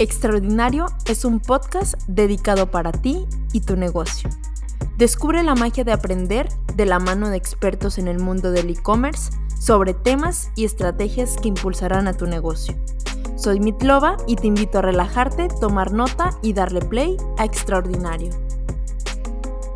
Extraordinario es un podcast dedicado para ti y tu negocio. Descubre la magia de aprender de la mano de expertos en el mundo del e-commerce sobre temas y estrategias que impulsarán a tu negocio. Soy Mitlova y te invito a relajarte, tomar nota y darle play a Extraordinario.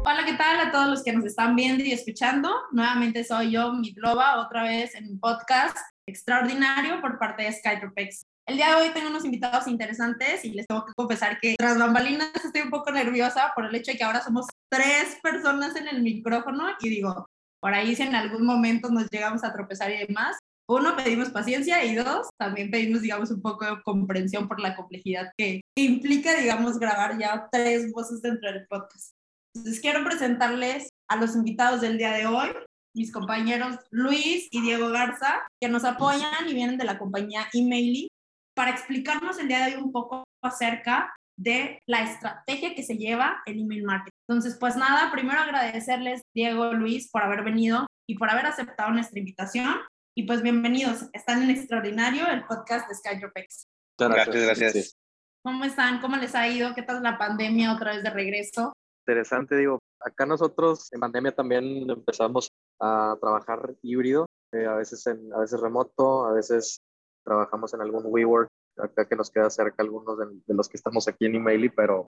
Hola, ¿qué tal a todos los que nos están viendo y escuchando? Nuevamente soy yo, Mitlova, otra vez en un podcast extraordinario por parte de Skytropex. El día de hoy tengo unos invitados interesantes y les tengo que confesar que tras bambalinas estoy un poco nerviosa por el hecho de que ahora somos tres personas en el micrófono y digo, por ahí si en algún momento nos llegamos a tropezar y demás, uno, pedimos paciencia y dos, también pedimos, digamos, un poco de comprensión por la complejidad que implica, digamos, grabar ya tres voces dentro del podcast. Entonces, quiero presentarles a los invitados del día de hoy, mis compañeros Luis y Diego Garza, que nos apoyan y vienen de la compañía Emaily para explicarnos el día de hoy un poco acerca de la estrategia que se lleva el email marketing. Entonces, pues nada, primero agradecerles, Diego, Luis, por haber venido y por haber aceptado nuestra invitación. Y pues bienvenidos, están en Extraordinario, el podcast de SkyDropX. Gracias, gracias. ¿Cómo están? ¿Cómo les ha ido? ¿Qué tal la pandemia otra vez de regreso? Interesante, digo, acá nosotros en pandemia también empezamos a trabajar híbrido, eh, a veces en, a veces remoto, a veces trabajamos en algún WeWork, acá que nos queda cerca algunos de, los que estamos aquí en Emaily, pero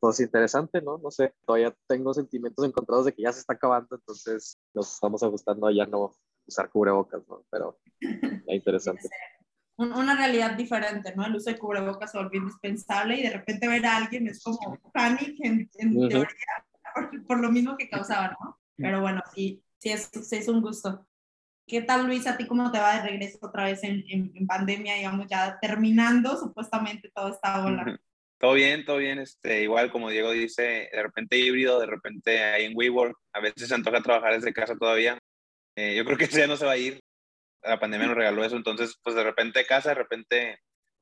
pues interesante, ¿no? No sé, todavía tengo sentimientos encontrados de que ya se está acabando, entonces nos estamos ajustando a ya no usar cubrebocas, ¿no? Pero es interesante. Una realidad diferente, ¿no? El uso de cubrebocas se volvió indispensable y de repente ver a alguien es como panic en, teoría, por, lo mismo que causaba, ¿no? Pero bueno, sí, sí es, sí es un gusto. ¿Qué tal, Luis? ¿A ti cómo te va de regreso otra vez en, en, pandemia, digamos, ya terminando supuestamente toda esta ola? Todo bien, todo bien. Este, igual, como Diego dice, de repente híbrido, de repente ahí en WeWork. A veces se antoja trabajar desde casa todavía. Eh, yo creo que eso ya no se va a ir. La pandemia nos regaló eso. Entonces, pues de repente casa, de repente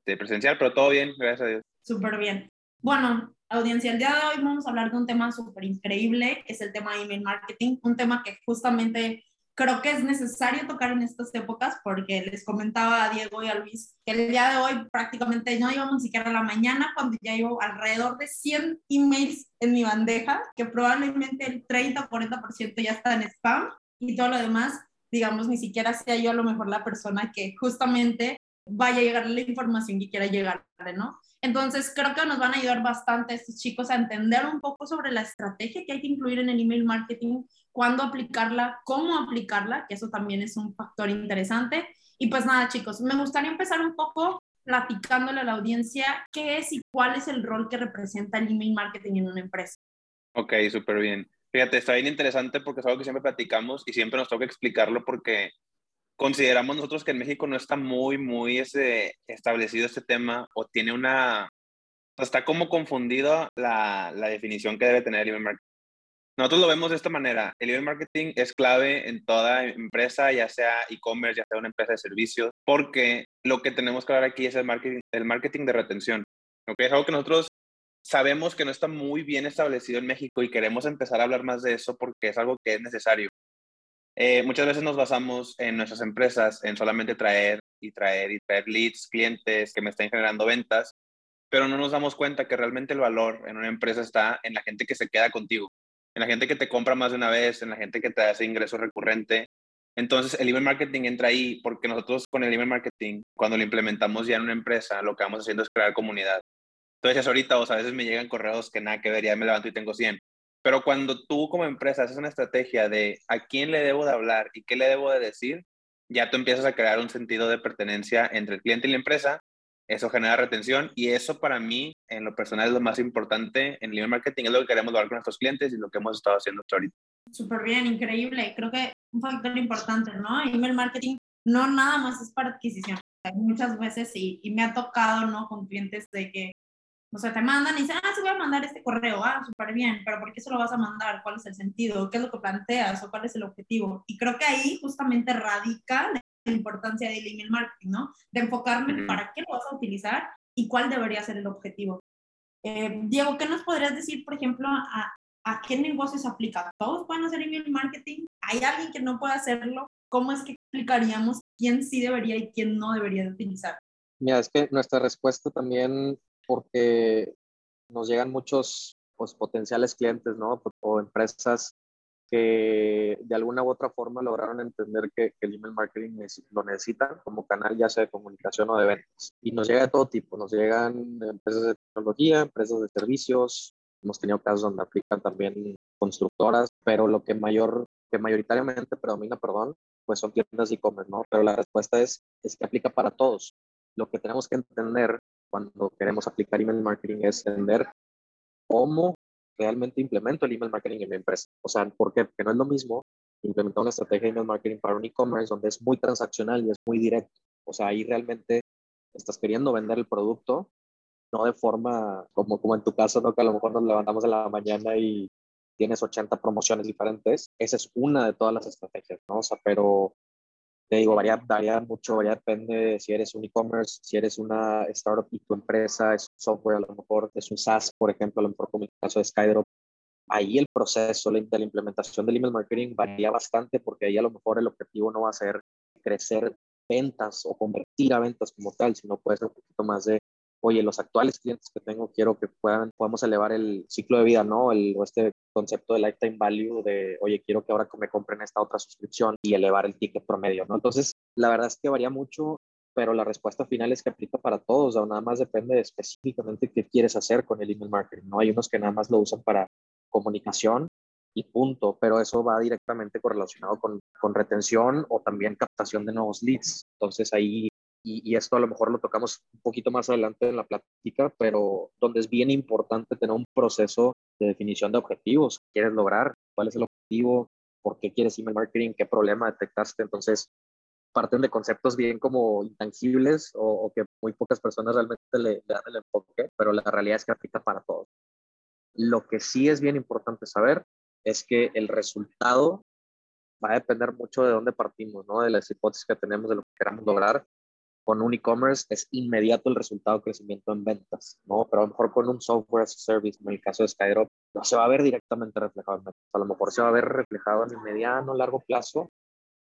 de presencial, pero todo bien, gracias a Dios. Súper bien. Bueno, audiencia, el día de hoy vamos a hablar de un tema súper increíble, que es el tema de email marketing, un tema que justamente creo que es necesario tocar en estas épocas porque les comentaba a Diego y a Luis que el día de hoy prácticamente no íbamos ni siquiera a la mañana cuando ya llevo alrededor de 100 emails en mi bandeja, que probablemente el 30 o 40% ya está en spam y todo lo demás, digamos, ni siquiera sea yo a lo mejor la persona que justamente vaya a llegar la información que quiera llegar, ¿no? Entonces, creo que nos van a ayudar bastante estos chicos a entender un poco sobre la estrategia que hay que incluir en el email marketing, cuándo aplicarla, cómo aplicarla, que eso también es un factor interesante. Y pues nada, chicos, me gustaría empezar un poco platicándole a la audiencia qué es y cuál es el rol que representa el email marketing en una empresa. Ok, súper bien. Fíjate, está bien interesante porque es algo que siempre platicamos y siempre nos toca explicarlo porque consideramos nosotros que en México no está muy, muy ese, establecido este tema o tiene una, está como confundido la, la definición que debe tener el email marketing. Nosotros lo vemos de esta manera. El email marketing es clave en toda empresa, ya sea e-commerce, ya sea una empresa de servicios, porque lo que tenemos que hablar aquí es el marketing, el marketing de retención. ¿okay? Es algo que nosotros sabemos que no está muy bien establecido en México y queremos empezar a hablar más de eso porque es algo que es necesario. Eh, muchas veces nos basamos en nuestras empresas en solamente traer y traer y traer leads, clientes que me estén generando ventas, pero no nos damos cuenta que realmente el valor en una empresa está en la gente que se queda contigo en la gente que te compra más de una vez, en la gente que te hace ingreso recurrente. Entonces, el email marketing entra ahí porque nosotros con el email marketing, cuando lo implementamos ya en una empresa, lo que vamos haciendo es crear comunidad. Entonces, ahorita, o sea, a veces me llegan correos que nada que ver, ya me levanto y tengo 100. Pero cuando tú como empresa haces una estrategia de a quién le debo de hablar y qué le debo de decir, ya tú empiezas a crear un sentido de pertenencia entre el cliente y la empresa eso genera retención y eso para mí, en lo personal, es lo más importante en el email marketing, es lo que queremos lograr con nuestros clientes y lo que hemos estado haciendo hasta ahorita. Súper bien, increíble. Creo que un factor importante, ¿no? Email marketing no nada más es para adquisición. muchas veces y, y me ha tocado, ¿no? Con clientes de que, o sea, te mandan y dicen, ah, se voy a mandar este correo, ah, súper bien, pero ¿por qué se lo vas a mandar? ¿Cuál es el sentido? ¿Qué es lo que planteas? ¿O cuál es el objetivo? Y creo que ahí justamente radica la importancia del email marketing, ¿no? De enfocarme en para qué lo vas a utilizar y cuál debería ser el objetivo. Eh, Diego, ¿qué nos podrías decir, por ejemplo, a, a qué negocios aplica? ¿Todos pueden hacer email marketing? ¿Hay alguien que no puede hacerlo? ¿Cómo es que explicaríamos quién sí debería y quién no debería de utilizar? Mira, es que nuestra respuesta también, porque nos llegan muchos pues, potenciales clientes, ¿no? O empresas que de alguna u otra forma lograron entender que, el email marketing lo necesitan como canal ya sea de comunicación o de ventas. Y nos llega de todo tipo, nos llegan empresas de tecnología, empresas de servicios, hemos tenido casos donde aplican también constructoras, pero lo que mayor que mayoritariamente predomina, perdón, pues son tiendas e-commerce, ¿no? Pero la respuesta es, es que aplica para todos. Lo que tenemos que entender cuando queremos aplicar email marketing es entender cómo realmente implemento el email marketing en mi empresa. O sea, ¿por qué? Porque no es lo mismo implementar una estrategia de email marketing para un e-commerce donde es muy transaccional y es muy directo. O sea, ahí realmente estás queriendo vender el producto, no de forma como, como en tu caso, ¿no? que a lo mejor nos levantamos en la mañana y tienes 80 promociones diferentes. Esa es una de todas las estrategias, ¿no? O sea, pero te digo, varía, varía mucho, varía, depende si eres un e-commerce, si eres una startup y tu empresa es software, a lo mejor es un SaaS, por ejemplo, a lo mejor como el caso de Skydrop. Ahí el proceso de la implementación del email marketing varía bastante porque ahí a lo mejor el objetivo no va a ser crecer ventas o convertir a ventas como tal, sino puede ser un poquito más de, oye, los actuales clientes que tengo quiero que puedan, podamos elevar el ciclo de vida, ¿no? El, este concepto de lifetime value de, oye, quiero que ahora me compren esta otra suscripción y elevar el ticket promedio, ¿no? Entonces, la verdad es que varía mucho, pero la respuesta final es que aplica para todos, o nada más depende de específicamente qué quieres hacer con el email marketing, ¿no? Hay unos que nada más lo usan para comunicación y punto, pero eso va directamente correlacionado con, con retención o también captación de nuevos leads. Entonces ahí y, esto a lo mejor lo tocamos un poquito más adelante en la plática, pero donde es bien importante tener un proceso de definición de objetivos. ¿Qué quieres lograr? ¿Cuál es el objetivo? ¿Por qué quieres email marketing? ¿Qué problema detectaste? Entonces, parten de conceptos bien como intangibles o, que muy pocas personas realmente le, dan el enfoque, pero la realidad es que aplica para todos. Lo que sí es bien importante saber es que el resultado va a depender mucho de dónde partimos, ¿no? De las hipótesis que tenemos, de lo que queramos lograr con un e-commerce es inmediato el resultado de crecimiento en ventas, ¿no? Pero a lo mejor con un software as a service, en el caso de Skydrop, no se va a ver directamente reflejado en ventas. A lo mejor se va a ver reflejado en el mediano, largo plazo,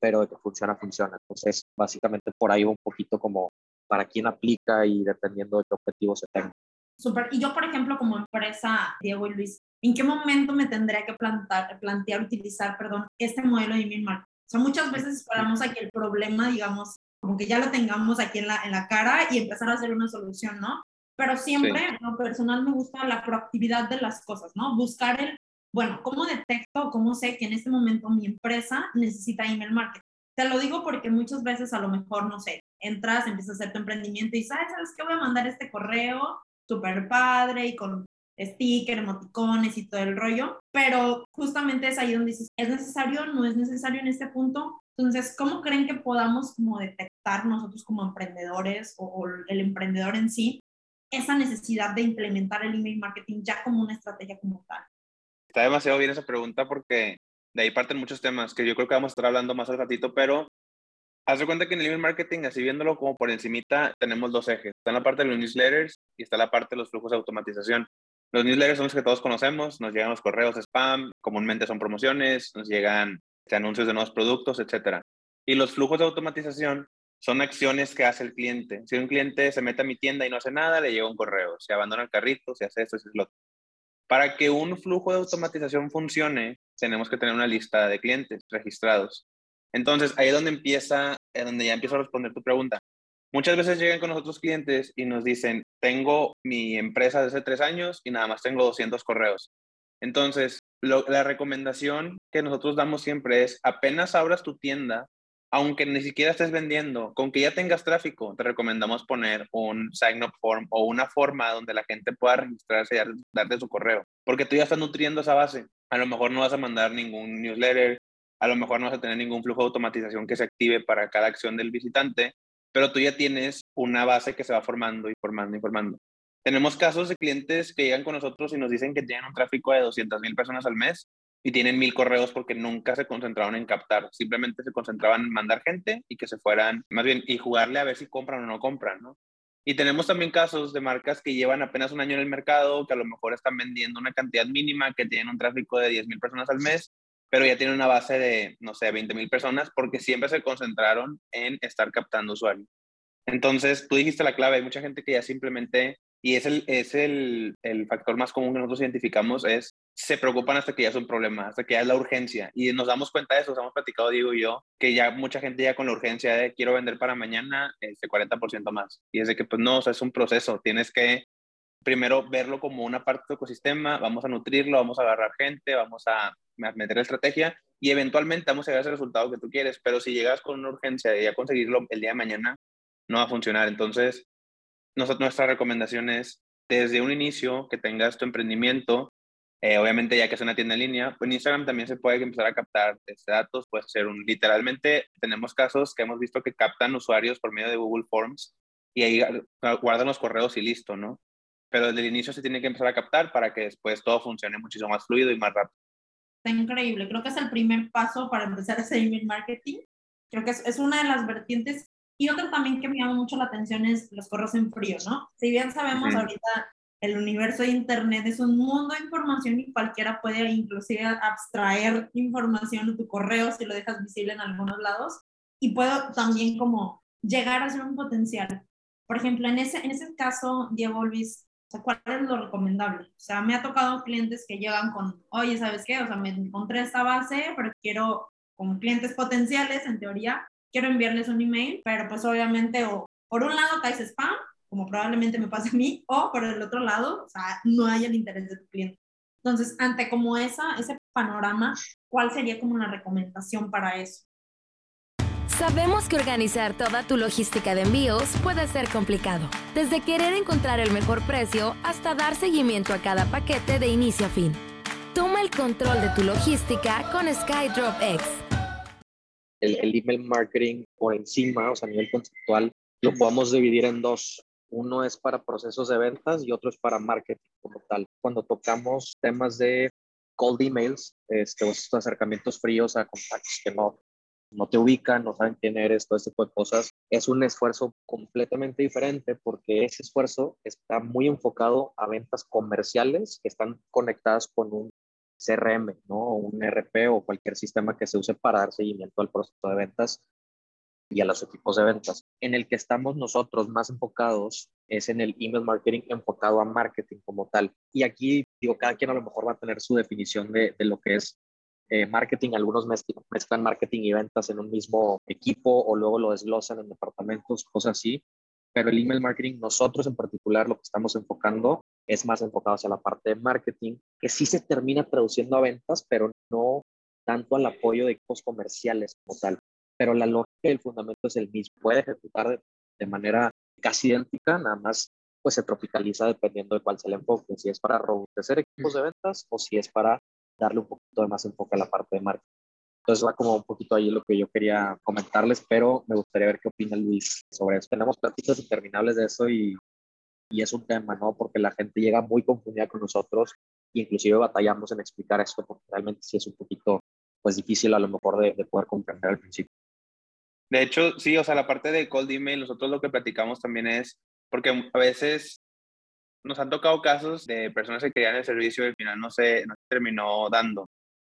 pero de que funciona, funciona. Entonces, básicamente por ahí va un poquito como para quién aplica y dependiendo de qué objetivo se tenga. Súper. Y yo, por ejemplo, como empresa, Diego y Luis, ¿en qué momento me tendría que plantar, plantear, utilizar, perdón, este modelo de email marketing? O sea, muchas veces esperamos a que el problema, digamos, como que ya lo tengamos aquí en la, en la cara y empezar a hacer una solución, ¿no? Pero siempre, en lo personal, me gusta la proactividad de las cosas, ¿no? Buscar el, bueno, ¿cómo detecto, cómo sé que en este momento mi empresa necesita email marketing? Te lo digo porque muchas veces a lo mejor, no sé, entras, empiezas a hacer tu emprendimiento y sabes, ¿sabes qué? Voy a mandar este correo súper padre y con sticker, emoticones y todo el rollo, pero justamente es ahí donde dices, ¿es necesario? ¿No es necesario en este punto? Entonces, ¿cómo creen que podamos como detectar nosotros como emprendedores o, el emprendedor en sí esa necesidad de implementar el email marketing ya como una estrategia como tal? Está demasiado bien esa pregunta porque de ahí parten muchos temas que yo creo que vamos a estar hablando más al ratito, pero haz de cuenta que en el email marketing, así viéndolo como por encimita, tenemos dos ejes. Está la parte de los newsletters y está la parte de los flujos de automatización. Los newsletters son los que todos conocemos, nos llegan los correos spam, comúnmente son promociones, nos llegan anuncios de nuevos productos, etcétera. Y los flujos de automatización son acciones que hace el cliente. Si un cliente se mete a mi tienda y no hace nada, le llega un correo. Se abandona el carrito, se hace esto, se hace lo. Para que un flujo de automatización funcione, tenemos que tener una lista de clientes registrados. Entonces, ahí es donde empieza, es donde ya empiezo a responder tu pregunta. Muchas veces llegan con nosotros clientes y nos dicen, tengo mi empresa desde tres años y nada más tengo 200 correos. Entonces, la recomendación que nosotros damos siempre es, apenas abras tu tienda, aunque ni siquiera estés vendiendo, con que ya tengas tráfico, te recomendamos poner un sign-up form o una forma donde la gente pueda registrarse y darte su correo, porque tú ya estás nutriendo esa base. A lo mejor no vas a mandar ningún newsletter, a lo mejor no vas a tener ningún flujo de automatización que se active para cada acción del visitante, pero tú ya tienes una base que se va formando y formando y formando. Tenemos casos de clientes que llegan con nosotros y nos dicen que tienen un tráfico de 200 mil personas al mes y tienen mil correos porque nunca se concentraron en captar, simplemente se concentraban en mandar gente y que se fueran, más bien, y jugarle a ver si compran o no compran, ¿no? Y tenemos también casos de marcas que llevan apenas un año en el mercado, que a lo mejor están vendiendo una cantidad mínima, que tienen un tráfico de 10 mil personas al mes, pero ya tienen una base de, no sé, 20 mil personas porque siempre se concentraron en estar captando usuarios. Entonces, tú dijiste la clave, hay mucha gente que ya simplemente, y es el, es el, el factor más común que nosotros identificamos, es se preocupan hasta que ya es un problema, hasta que ya es la urgencia. Y nos damos cuenta de eso, nos hemos platicado Diego y yo, que ya mucha gente ya con la urgencia de quiero vender para mañana este 40% más. Y es de que pues no, es un proceso, tienes que primero verlo como una parte del ecosistema, vamos a nutrirlo, vamos a agarrar gente, vamos a meter la estrategia y eventualmente vamos a llegar a ese resultado que tú quieres, pero si llegas con una urgencia de ya conseguirlo el día de mañana, no va a funcionar. Entonces, nosotros, nuestra recomendación es desde un inicio que tengas tu emprendimiento, eh, obviamente ya que es una tienda en línea, en Instagram también se puede empezar a captar este, datos, puede ser un, literalmente tenemos casos que hemos visto que captan usuarios por medio de Google Forms y ahí guardan los correos y listo, ¿no? pero desde el inicio se tiene que empezar a captar para que después todo funcione muchísimo más fluido y más rápido. Está increíble, creo que es el primer paso para empezar ese email marketing. Creo que es, es una de las vertientes. Y otra también que me llama mucho la atención es los correos en frío, ¿no? Si bien sabemos ahorita el universo de Internet es un mundo de información y cualquiera puede inclusive abstraer información de tu correo si lo dejas visible en algunos lados. Y puedo también como llegar a ser un potencial. Por ejemplo, en ese, en ese caso, Diego Luis, ¿cuál es lo recomendable? O sea, me ha tocado clientes que llegan con, oye, ¿sabes qué? O sea, me encontré esta base, pero quiero, como clientes potenciales, en teoría, quiero enviarles un email, pero pues obviamente, o por un lado caes spam, como probablemente me pasa a mí, o por el otro lado, o sea, no hay el interés de tu cliente. Entonces, ante como esa, ese panorama, ¿cuál sería como una recomendación para eso? Sabemos que organizar toda tu logística de envíos puede ser complicado, desde querer encontrar el mejor precio hasta dar seguimiento a cada paquete de inicio a fin. Toma el control de tu logística con SkyDrop X. El, email marketing por encima, o sea, a nivel conceptual, lo podemos dividir en dos. Uno es para procesos de ventas y otro es para marketing como tal. Cuando tocamos temas de cold emails, este, estos acercamientos fríos a contactos que no, no te ubican, no saben quién eres, todo este tipo de cosas, es un esfuerzo completamente diferente porque ese esfuerzo está muy enfocado a ventas comerciales que están conectadas con un CRM, ¿no? Un RP o cualquier sistema que se use para dar seguimiento al proceso de ventas y a los equipos de ventas. En el que estamos nosotros más enfocados es en el email marketing enfocado a marketing como tal. Y aquí, digo, cada quien a lo mejor va a tener su definición de, lo que es eh, marketing, algunos mezclan marketing y ventas en un mismo equipo o luego lo desglosan en departamentos, cosas así. Pero el email marketing, nosotros en particular, lo que estamos enfocando es más enfocado hacia la parte de marketing, que sí se termina traduciendo a ventas, pero no tanto al apoyo de equipos comerciales como tal. Pero la lógica y el fundamento es el mismo. Puede ejecutar de, de manera casi idéntica, nada más pues se tropicaliza dependiendo de cuál sea el enfoque, si es para robustecer equipos de ventas o si es para darle un poquito de más enfoque a la parte de marketing. Entonces va como un poquito ahí lo que yo quería comentarles, pero me gustaría ver qué opina Luis sobre eso. Tenemos pláticas interminables de eso y, y es un tema, ¿no? Porque la gente llega muy confundida con nosotros e inclusive batallamos en explicar esto porque realmente sí es un poquito pues difícil a lo mejor de, de poder comprender al principio. De hecho, sí, o sea, la parte de cold email, nosotros lo que platicamos también es, porque a veces nos han tocado casos de personas que querían el servicio y al final no se, no se terminó dando.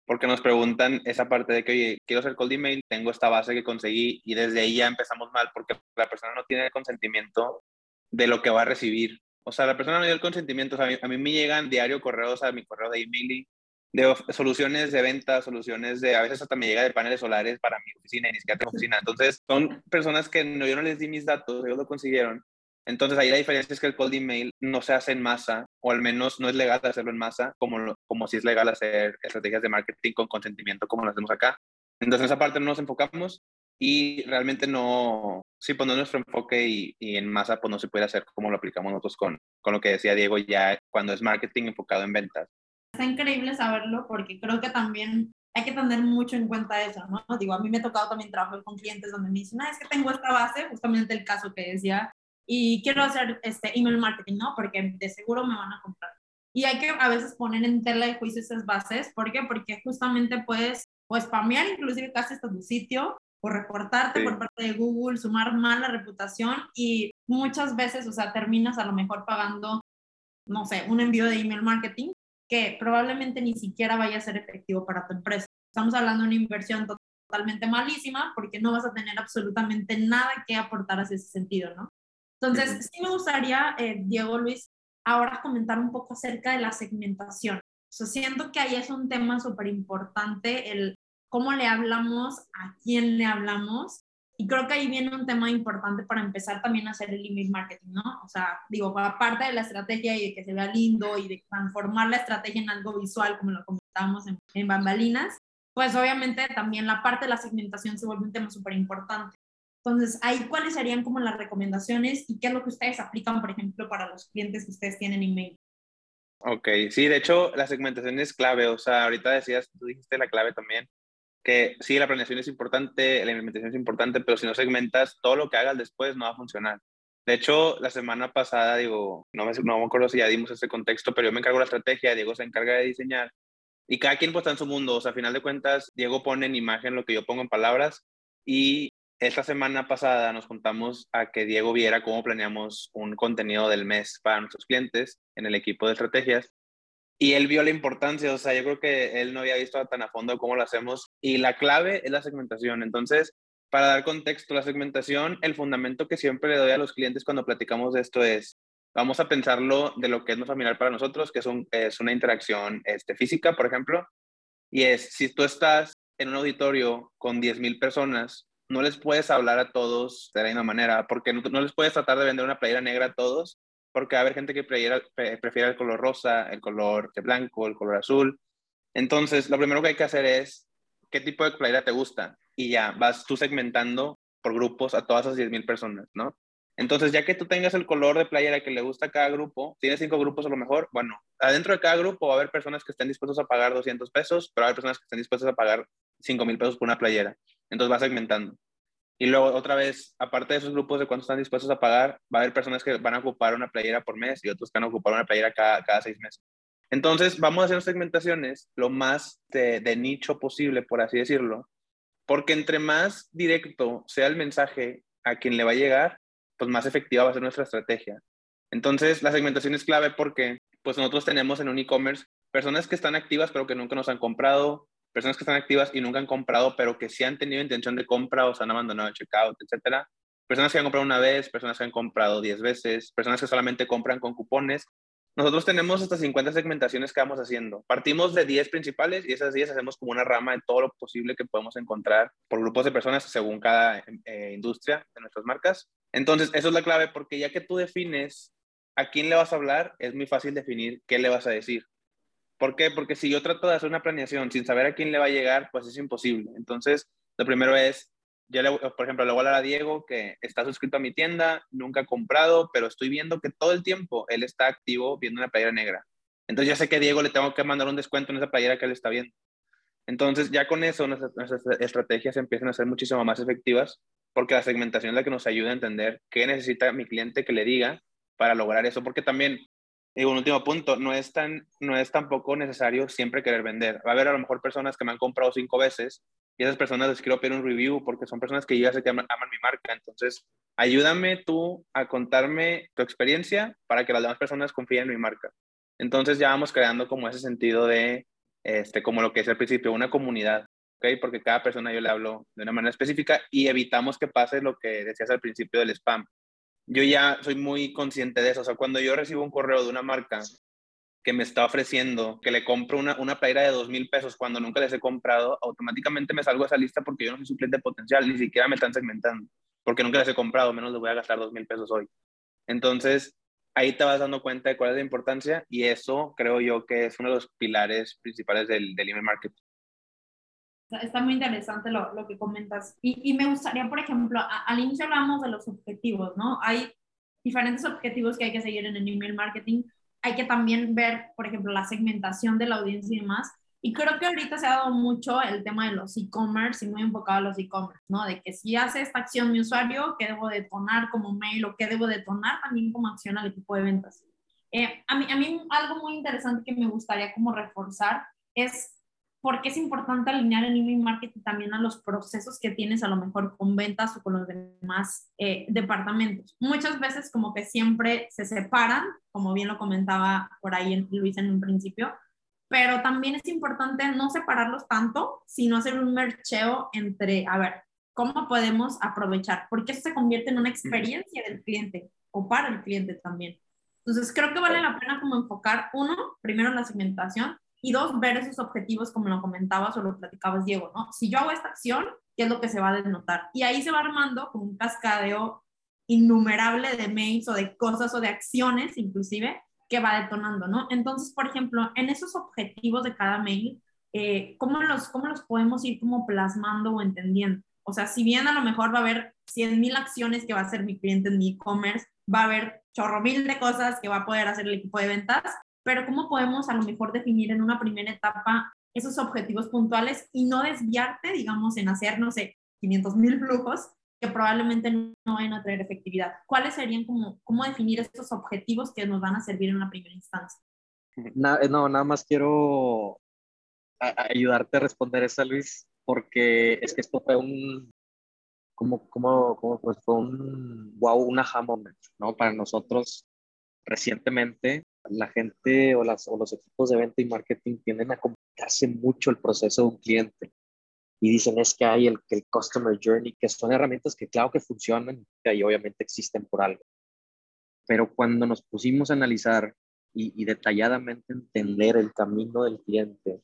Porque nos preguntan esa parte de que, oye, quiero hacer cold email, tengo esta base que conseguí y desde ahí ya empezamos mal porque la persona no tiene el consentimiento de lo que va a recibir. O sea, la persona no dio el consentimiento. O sea, a, mí, me llegan diario correos a mi correo de email de soluciones de venta, soluciones de, a veces hasta me llega de paneles solares para mi oficina y ni siquiera tengo oficina. Entonces, son personas que no, yo no les di mis datos, ellos lo consiguieron entonces ahí la diferencia es que el cold email no se hace en masa, o al menos no es legal hacerlo en masa, como, como si es legal hacer estrategias de marketing con consentimiento como lo hacemos acá. Entonces en esa parte no nos enfocamos y realmente no, sí, pues no es nuestro enfoque y, y, en masa pues no se puede hacer como lo aplicamos nosotros con, con lo que decía Diego ya cuando es marketing enfocado en ventas. Está increíble saberlo porque creo que también hay que tener mucho en cuenta eso, ¿no? Digo, a mí me ha tocado también trabajar con clientes donde me dicen, ah, es que tengo esta base, justamente el caso que decía, y quiero hacer este email marketing, ¿no? Porque de seguro me van a comprar. Y hay que a veces poner en tela de juicio esas bases. ¿Por qué? Porque justamente puedes o spamear inclusive casi hasta tu sitio o reportarte por parte de Google, sumar mala reputación y muchas veces, o sea, terminas a lo mejor pagando, no sé, un envío de email marketing que probablemente ni siquiera vaya a ser efectivo para tu empresa. Estamos hablando de una inversión totalmente malísima porque no vas a tener absolutamente nada que aportar hacia ese sentido, ¿no? Entonces, sí me gustaría, eh, Diego Luis, ahora comentar un poco acerca de la segmentación. O sea, siento que ahí es un tema súper importante, el cómo le hablamos, a quién le hablamos. Y creo que ahí viene un tema importante para empezar también a hacer el email marketing, ¿no? O sea, digo, aparte de la estrategia y de que se vea lindo y de transformar la estrategia en algo visual, como lo comentábamos en, en bambalinas, pues obviamente también la parte de la segmentación se vuelve un tema súper importante. Entonces, ahí cuáles serían como las recomendaciones y qué es lo que ustedes aplican, por ejemplo, para los clientes que ustedes tienen email. Ok, sí, de hecho, la segmentación es clave. O sea, ahorita decías, tú dijiste la clave también, que sí, la planeación es importante, la implementación es importante, pero si no segmentas, todo lo que hagas después no va a funcionar. De hecho, la semana pasada, digo, no me, no me acuerdo si ya dimos ese contexto, pero yo me encargo de la estrategia, Diego se encarga de diseñar y cada quien pues está en su mundo. O sea, a final de cuentas, Diego pone en imagen lo que yo pongo en palabras y esta semana pasada nos juntamos a que Diego viera cómo planeamos un contenido del mes para nuestros clientes en el equipo de estrategias. Y él vio la importancia, o sea, yo creo que él no había visto tan a fondo cómo lo hacemos. Y la clave es la segmentación. Entonces, para dar contexto, la segmentación, el fundamento que siempre le doy a los clientes cuando platicamos de esto es, vamos a pensarlo de lo que es no familiar para nosotros, que es, un, es una interacción este, física, por ejemplo. Y es, si tú estás en un auditorio con 10.000 personas, no les puedes hablar a todos de la misma manera, porque no, les puedes tratar de vender una playera negra a todos, porque va a haber gente que prefiere el color rosa, el color blanco, el color azul. Entonces, lo primero que hay que hacer es, ¿qué tipo de playera te gusta? Y ya, vas tú segmentando por grupos a todas esas 10.000 personas, ¿no? Entonces, ya que tú tengas el color de playera que le gusta a cada grupo, tienes cinco grupos a lo mejor, bueno, adentro de cada grupo va a haber personas que estén dispuestos a pagar 200 pesos, pero va a haber personas que estén dispuestas a pagar 5 mil pesos por una playera. Entonces va segmentando. Y luego otra vez, aparte de esos grupos de cuánto están dispuestos a pagar, va a haber personas que van a ocupar una playera por mes y otros que van a ocupar una playera cada, cada seis meses. Entonces vamos a hacer segmentaciones lo más de, de nicho posible, por así decirlo, porque entre más directo sea el mensaje a quien le va a llegar, pues más efectiva va a ser nuestra estrategia. Entonces la segmentación es clave porque pues nosotros tenemos en un e-commerce personas que están activas pero que nunca nos han comprado, personas que están activas y nunca han comprado, pero que sí han tenido intención de compra o se han abandonado el checkout, etcétera. Personas que han comprado una vez, personas que han comprado 10 veces, personas que solamente compran con cupones. Nosotros tenemos estas 50 segmentaciones que vamos haciendo. Partimos de 10 principales y esas 10 hacemos como una rama de todo lo posible que podemos encontrar por grupos de personas según cada eh, industria de nuestras marcas. Entonces, eso es la clave porque ya que tú defines a quién le vas a hablar, es muy fácil definir qué le vas a decir. ¿Por qué? Porque si yo trato de hacer una planeación sin saber a quién le va a llegar, pues es imposible. Entonces, lo primero es, yo le, por ejemplo, le voy a hablar a Diego que está suscrito a mi tienda, nunca ha comprado, pero estoy viendo que todo el tiempo él está activo viendo una playera negra. Entonces ya sé que a Diego le tengo que mandar un descuento en esa playera que él está viendo. Entonces ya con eso nuestras, nuestras estrategias empiezan a ser muchísimo más efectivas porque la segmentación es la que nos ayuda a entender qué necesita mi cliente que le diga para lograr eso. Porque también y un último punto, no es, tan, no es tampoco necesario siempre querer vender. Va a haber a lo mejor personas que me han comprado cinco veces y esas personas les quiero pedir un review porque son personas que ya sé que aman, mi marca. Entonces, ayúdame tú a contarme tu experiencia para que las demás personas confíen en mi marca. Entonces ya vamos creando como ese sentido de, este, como lo que es al principio, una comunidad, ¿ok? Porque cada persona yo le hablo de una manera específica y evitamos que pase lo que decías al principio del spam yo ya soy muy consciente de eso. O sea, cuando yo recibo un correo de una marca que me está ofreciendo que le compro una, una playera de dos mil pesos cuando nunca les he comprado, automáticamente me salgo de esa lista porque yo no soy su cliente potencial, ni siquiera me están segmentando, porque nunca les he comprado, menos les voy a gastar dos mil pesos hoy. Entonces, ahí te vas dando cuenta de cuál es la importancia y eso creo yo que es uno de los pilares principales del, del email marketing. Está muy interesante lo, lo que comentas. Y, y, me gustaría, por ejemplo, al inicio hablamos de los objetivos, ¿no? Hay diferentes objetivos que hay que seguir en el email marketing. Hay que también ver, por ejemplo, la segmentación de la audiencia y demás. Y creo que ahorita se ha dado mucho el tema de los e-commerce y muy enfocado a los e-commerce, ¿no? De que si hace esta acción mi usuario, ¿qué debo detonar como mail o qué debo detonar también como acción al equipo de ventas? Eh, a, mí, a mí algo muy interesante que me gustaría como reforzar es porque es importante alinear el email marketing también a los procesos que tienes a lo mejor con ventas o con los demás eh, departamentos. Muchas veces como que siempre se separan, como bien lo comentaba por ahí Luis en un principio, pero también es importante no separarlos tanto, sino hacer un mercheo entre, a ver, ¿cómo podemos aprovechar? Porque eso se convierte en una experiencia del cliente o para el cliente también. Entonces, creo que vale la pena como enfocar, uno, primero la segmentación y dos, ver esos objetivos como lo comentabas o lo platicabas, Diego, ¿no? Si yo hago esta acción, ¿qué es lo que se va a denotar? Y ahí se va armando como un cascadeo innumerable de mails o de cosas o de acciones, inclusive, que va detonando, ¿no? Entonces, por ejemplo, en esos objetivos de cada mail, eh, ¿cómo, los, ¿cómo los podemos ir como plasmando o entendiendo? O sea, si bien a lo mejor va a haber 100 mil acciones que va a hacer mi cliente en mi e-commerce, va a haber chorro mil de cosas que va a poder hacer el equipo de ventas, pero ¿cómo podemos a lo mejor definir en una primera etapa esos objetivos puntuales y no desviarte, digamos, en hacer, no sé, 500 mil flujos que probablemente no vayan a traer efectividad? ¿Cuáles serían como, cómo definir estos objetivos que nos van a servir en una primera instancia? Eh, no, nada más quiero ayudarte a responder esa, Luis, porque es que esto fue un, como, como, como pues fue un, wow, un aha moment, ¿no? Para nosotros recientemente, la gente o, las, o los equipos de venta y marketing tienden a complicarse mucho el proceso de un cliente y dicen es que hay el, el Customer Journey, que son herramientas que claro que funcionan y obviamente existen por algo. Pero cuando nos pusimos a analizar y, y detalladamente entender el camino del cliente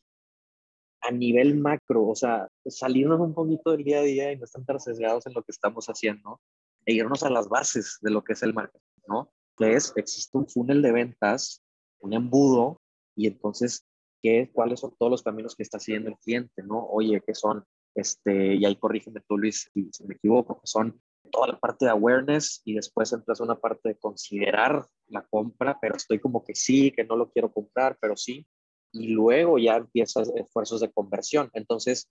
a nivel macro, o sea, salirnos un poquito del día a día y no estar sesgados en lo que estamos haciendo e irnos a las bases de lo que es el marketing, ¿no? Es, existe un funnel de ventas, un embudo, y entonces qué, cuáles son todos los caminos que está siguiendo el cliente, ¿no? Oye, ¿qué son? Este, y ahí corrígeme tú, Luis, si, me equivoco, que son toda la parte de awareness y después entras una parte de considerar la compra, pero estoy como que sí, que no lo quiero comprar, pero sí. Y luego ya empiezas esfuerzos de conversión. Entonces,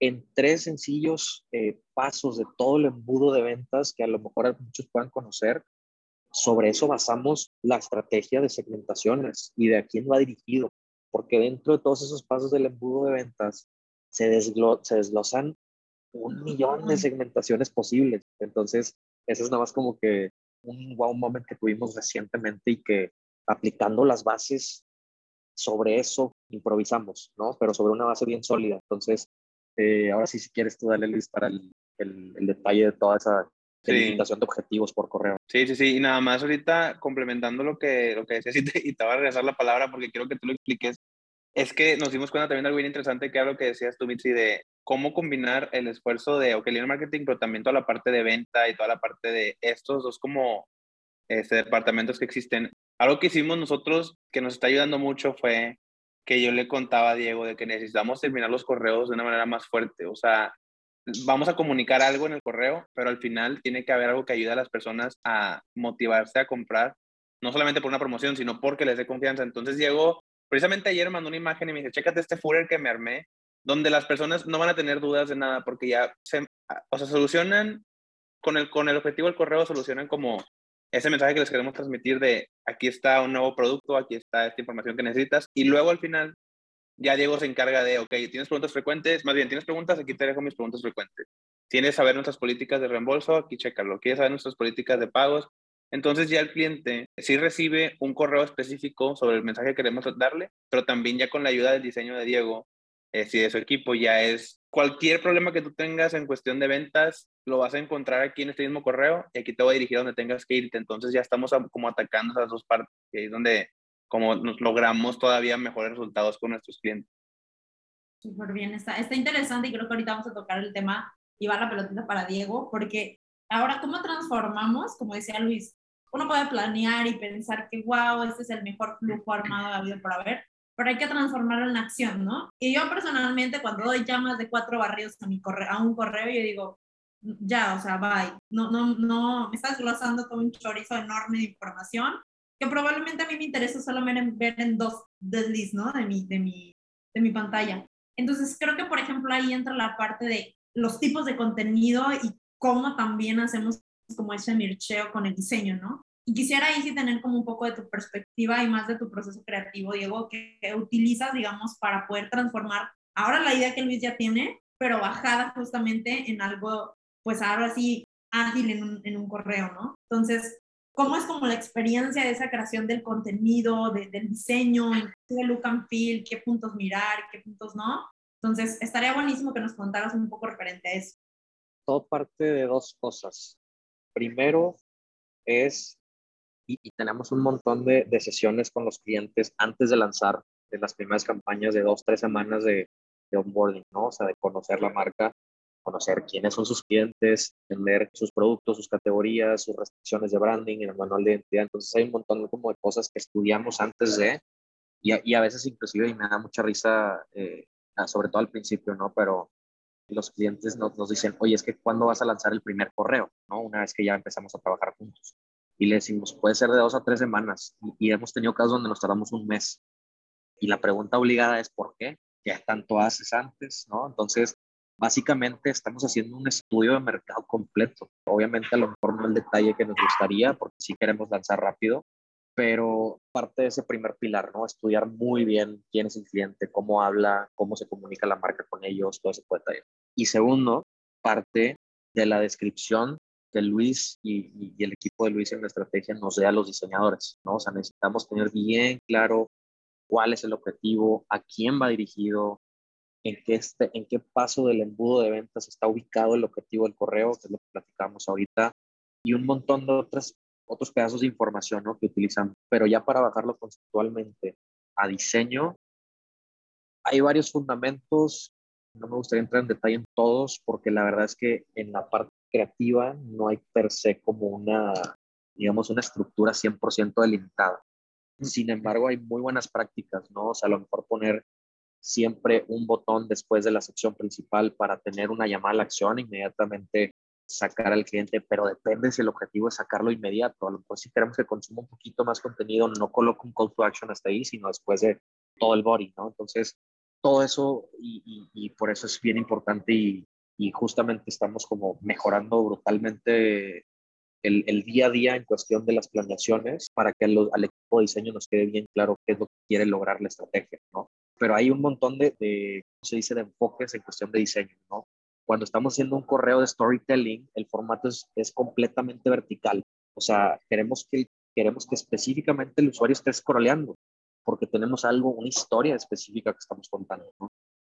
en tres sencillos eh, pasos de todo el embudo de ventas que a lo mejor muchos puedan conocer, sobre eso basamos la estrategia de segmentaciones y de a quién va dirigido porque dentro de todos esos pasos del embudo de ventas se, desglosan un millón de segmentaciones posibles. Entonces, eso es nada más como que un wow moment que tuvimos recientemente y que aplicando las bases sobre eso improvisamos, ¿no? Pero sobre una base bien sólida. Entonces, eh, ahora sí, si quieres tú dale, Luis, para el, el, detalle de toda esa delimitación de objetivos por correo. Sí, sí, sí. Y nada más ahorita complementando lo que, lo que decías y te, y te voy a regresar la palabra porque quiero que tú lo expliques. Es que nos dimos cuenta también de algo bien interesante que era lo que decías tú, Mitzi, de cómo combinar el esfuerzo de OK Marketing, pero también toda la parte de venta y toda la parte de estos dos como este, departamentos que existen. Algo que hicimos nosotros que nos está ayudando mucho fue que yo le contaba a Diego de que necesitamos terminar los correos de una manera más fuerte. O sea, vamos a comunicar algo en el correo, pero al final tiene que haber algo que ayude a las personas a motivarse a comprar, no solamente por una promoción, sino porque les dé confianza. Entonces Diego, precisamente ayer mandó una imagen y me dice, chécate este footer que me armé, donde las personas no van a tener dudas de nada, porque ya se, o sea, solucionan con el, con el objetivo del correo, solucionan como ese mensaje que les queremos transmitir de aquí está un nuevo producto, aquí está esta información que necesitas, y luego al final ya Diego se encarga de, ok, tienes preguntas frecuentes, más bien, tienes preguntas, aquí te dejo mis preguntas frecuentes. Tienes saber nuestras políticas de reembolso, aquí chécalo. Quieres saber nuestras políticas de pagos. Entonces ya el cliente sí recibe un correo específico sobre el mensaje que queremos darle, pero también ya con la ayuda del diseño de Diego eh, si de su equipo ya es cualquier problema que tú tengas en cuestión de ventas, lo vas a encontrar aquí en este mismo correo y aquí te voy a dirigir a donde tengas que irte. Entonces ya estamos como atacando esas dos partes, ahí es donde como nos logramos todavía mejores resultados con nuestros clientes. Súper bien, está, está interesante y creo que ahorita vamos a tocar el tema y va la pelotita para Diego, porque ahora, ¿cómo transformamos? Como decía Luis, uno puede planear y pensar que, wow, este es el mejor flujo armado de la vida por haber, pero hay que transformarlo en acción, ¿no? Y yo personalmente, cuando doy llamas de cuatro barrios a, mi correo, a un correo, yo digo, ya, o sea, bye. No, no, no, me estás glosando todo un chorizo enorme de información que probablemente a mí me interesa solamente ver en dos desliz, ¿no? De mi, de, mi, de mi pantalla. Entonces, creo que, por ejemplo, ahí entra la parte de los tipos de contenido y cómo también hacemos como ese mircheo con el diseño, ¿no? Y quisiera ahí sí tener como un poco de tu perspectiva y más de tu proceso creativo, Diego, que, utilizas, digamos, para poder transformar ahora la idea que Luis ya tiene, pero bajada justamente en algo, pues ahora sí, ágil en un, en un correo, ¿no? Entonces, cómo es como la experiencia de esa creación del contenido, del diseño, qué look and feel, qué puntos mirar, qué puntos no. Entonces, estaría buenísimo que nos contaras un poco referente a eso. Todo parte de dos cosas. Primero es, y, tenemos un montón de, de, sesiones con los clientes antes de lanzar en las primeras campañas de dos, tres semanas de, de onboarding, ¿no? O sea, de conocer la marca, conocer quiénes son sus clientes, entender sus productos, sus categorías, sus restricciones de branding, el manual de identidad. Entonces hay un montón como de cosas que estudiamos antes de, y a, y a veces inclusive, y me da mucha risa, eh, sobre todo al principio, ¿no? Pero los clientes nos, nos dicen, oye, es que ¿cuándo vas a lanzar el primer correo? ¿no? Una vez que ya empezamos a trabajar juntos. Y le decimos, puede ser de dos a tres semanas. Y, y hemos tenido casos donde nos tardamos un mes. Y la pregunta obligada es, ¿por qué? ¿Qué tanto haces antes? ¿no? Entonces, básicamente estamos haciendo un estudio de mercado completo. Obviamente a lo mejor no el detalle que nos gustaría, porque sí queremos lanzar rápido, pero parte de ese primer pilar, ¿no? Estudiar muy bien quién es el cliente, cómo habla, cómo se comunica la marca con ellos, todo ese detalle. Y segundo, parte de la descripción que Luis y, y, el equipo de Luis en la estrategia nos dé a los diseñadores, ¿no? O sea, necesitamos tener bien claro cuál es el objetivo, a quién va dirigido, en qué, este, en qué paso del embudo de ventas está ubicado el objetivo del correo, que es lo que platicamos ahorita, y un montón de otras, otros pedazos de información ¿no? que utilizan. Pero ya para bajarlo conceptualmente a diseño, hay varios fundamentos. No me gustaría entrar en detalle en todos, porque la verdad es que en la parte creativa no hay per se como una, digamos, una estructura 100% delimitada. Sin embargo, hay muy buenas prácticas, ¿no? O sea, a lo mejor poner siempre un botón después de la sección principal para tener una llamada a la acción, inmediatamente sacar al cliente, pero depende si el objetivo es sacarlo inmediato. A lo mejor si queremos que consuma un poquito más contenido, no coloco un call to action hasta ahí, sino después de todo el body, ¿no? Entonces, todo eso y, por eso es bien importante y, justamente estamos como mejorando brutalmente el, día a día en cuestión de las planeaciones para que al equipo de diseño nos quede bien claro qué es lo que quiere lograr la estrategia, ¿no? Pero hay un montón de, de se dice?, de enfoques en cuestión de diseño, ¿no? Cuando estamos haciendo un correo de storytelling, el formato es, es completamente vertical. O sea, queremos que, queremos que específicamente el usuario esté scrolleando, porque tenemos algo, una historia específica que estamos contando, ¿no?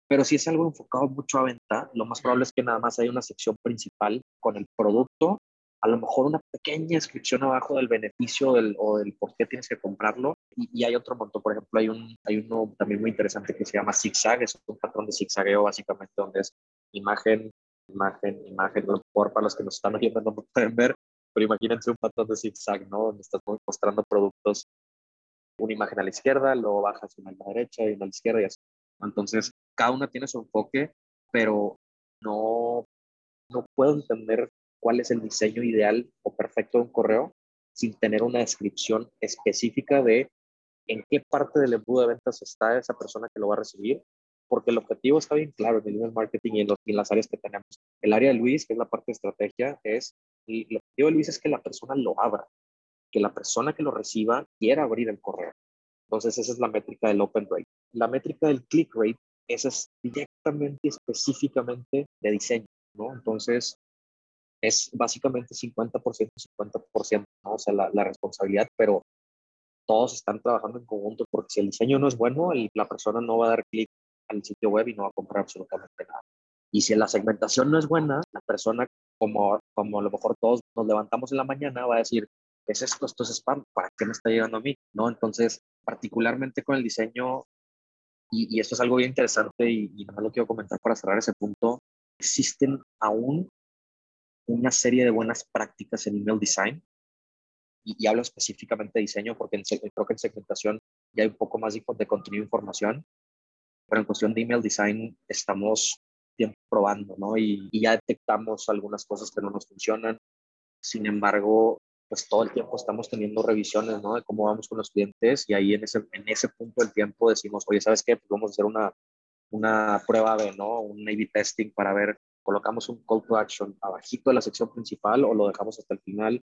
Pero si es algo enfocado mucho a venta, lo más probable es que nada más haya una sección principal con el producto a lo mejor una pequeña descripción abajo del beneficio del, o del por qué tienes que comprarlo. Y, y, hay otro montón, por ejemplo, hay, un, hay uno también muy interesante que se llama zigzag, es un patrón de zigzagueo básicamente donde es imagen, imagen, imagen. Por para los que nos están oyendo no pueden ver, pero imagínense un patrón de zigzag, ¿no? Donde estás mostrando productos, una imagen a la izquierda, luego bajas una a la derecha y una a la izquierda y así. Entonces, cada una tiene su enfoque, pero no, no puedo entender cuál es el diseño ideal o perfecto de un correo sin tener una descripción específica de en qué parte del embudo de ventas está esa persona que lo va a recibir, porque el objetivo está bien claro en el email marketing y en, los, en las áreas que tenemos. El área de Luis, que es la parte de estrategia, es, el objetivo de Luis es que la persona lo abra, que la persona que lo reciba quiera abrir el correo. Entonces, esa es la métrica del open rate. La métrica del click rate, esa es directamente, específicamente de diseño, ¿no? Entonces, es básicamente 50%, 50%, ¿no? o sea, la, responsabilidad, pero todos están trabajando en conjunto porque si el diseño no es bueno, la persona no va a dar clic al sitio web y no va a comprar absolutamente nada. Y si la segmentación no es buena, la persona, como, como a lo mejor todos nos levantamos en la mañana, va a decir, ¿qué es esto? Esto es spam, ¿para qué me está llegando a mí? ¿No? Entonces, particularmente con el diseño, y, y esto es algo bien interesante y, y no lo quiero comentar para cerrar ese punto, existen aún una serie de buenas prácticas en email design. Y, hablo específicamente de diseño porque en, creo que en segmentación ya hay un poco más de, de contenido e información. Pero en cuestión de email design estamos tiempo probando, ¿no? Y, y, ya detectamos algunas cosas que no nos funcionan. Sin embargo, pues todo el tiempo estamos teniendo revisiones, ¿no? De cómo vamos con los clientes y ahí en ese, en ese punto del tiempo decimos, oye, ¿sabes qué? Pues vamos a hacer una, una prueba de, ¿no? Un A-B testing para ver colocamos un call to action abajito de la sección principal o lo dejamos hasta el final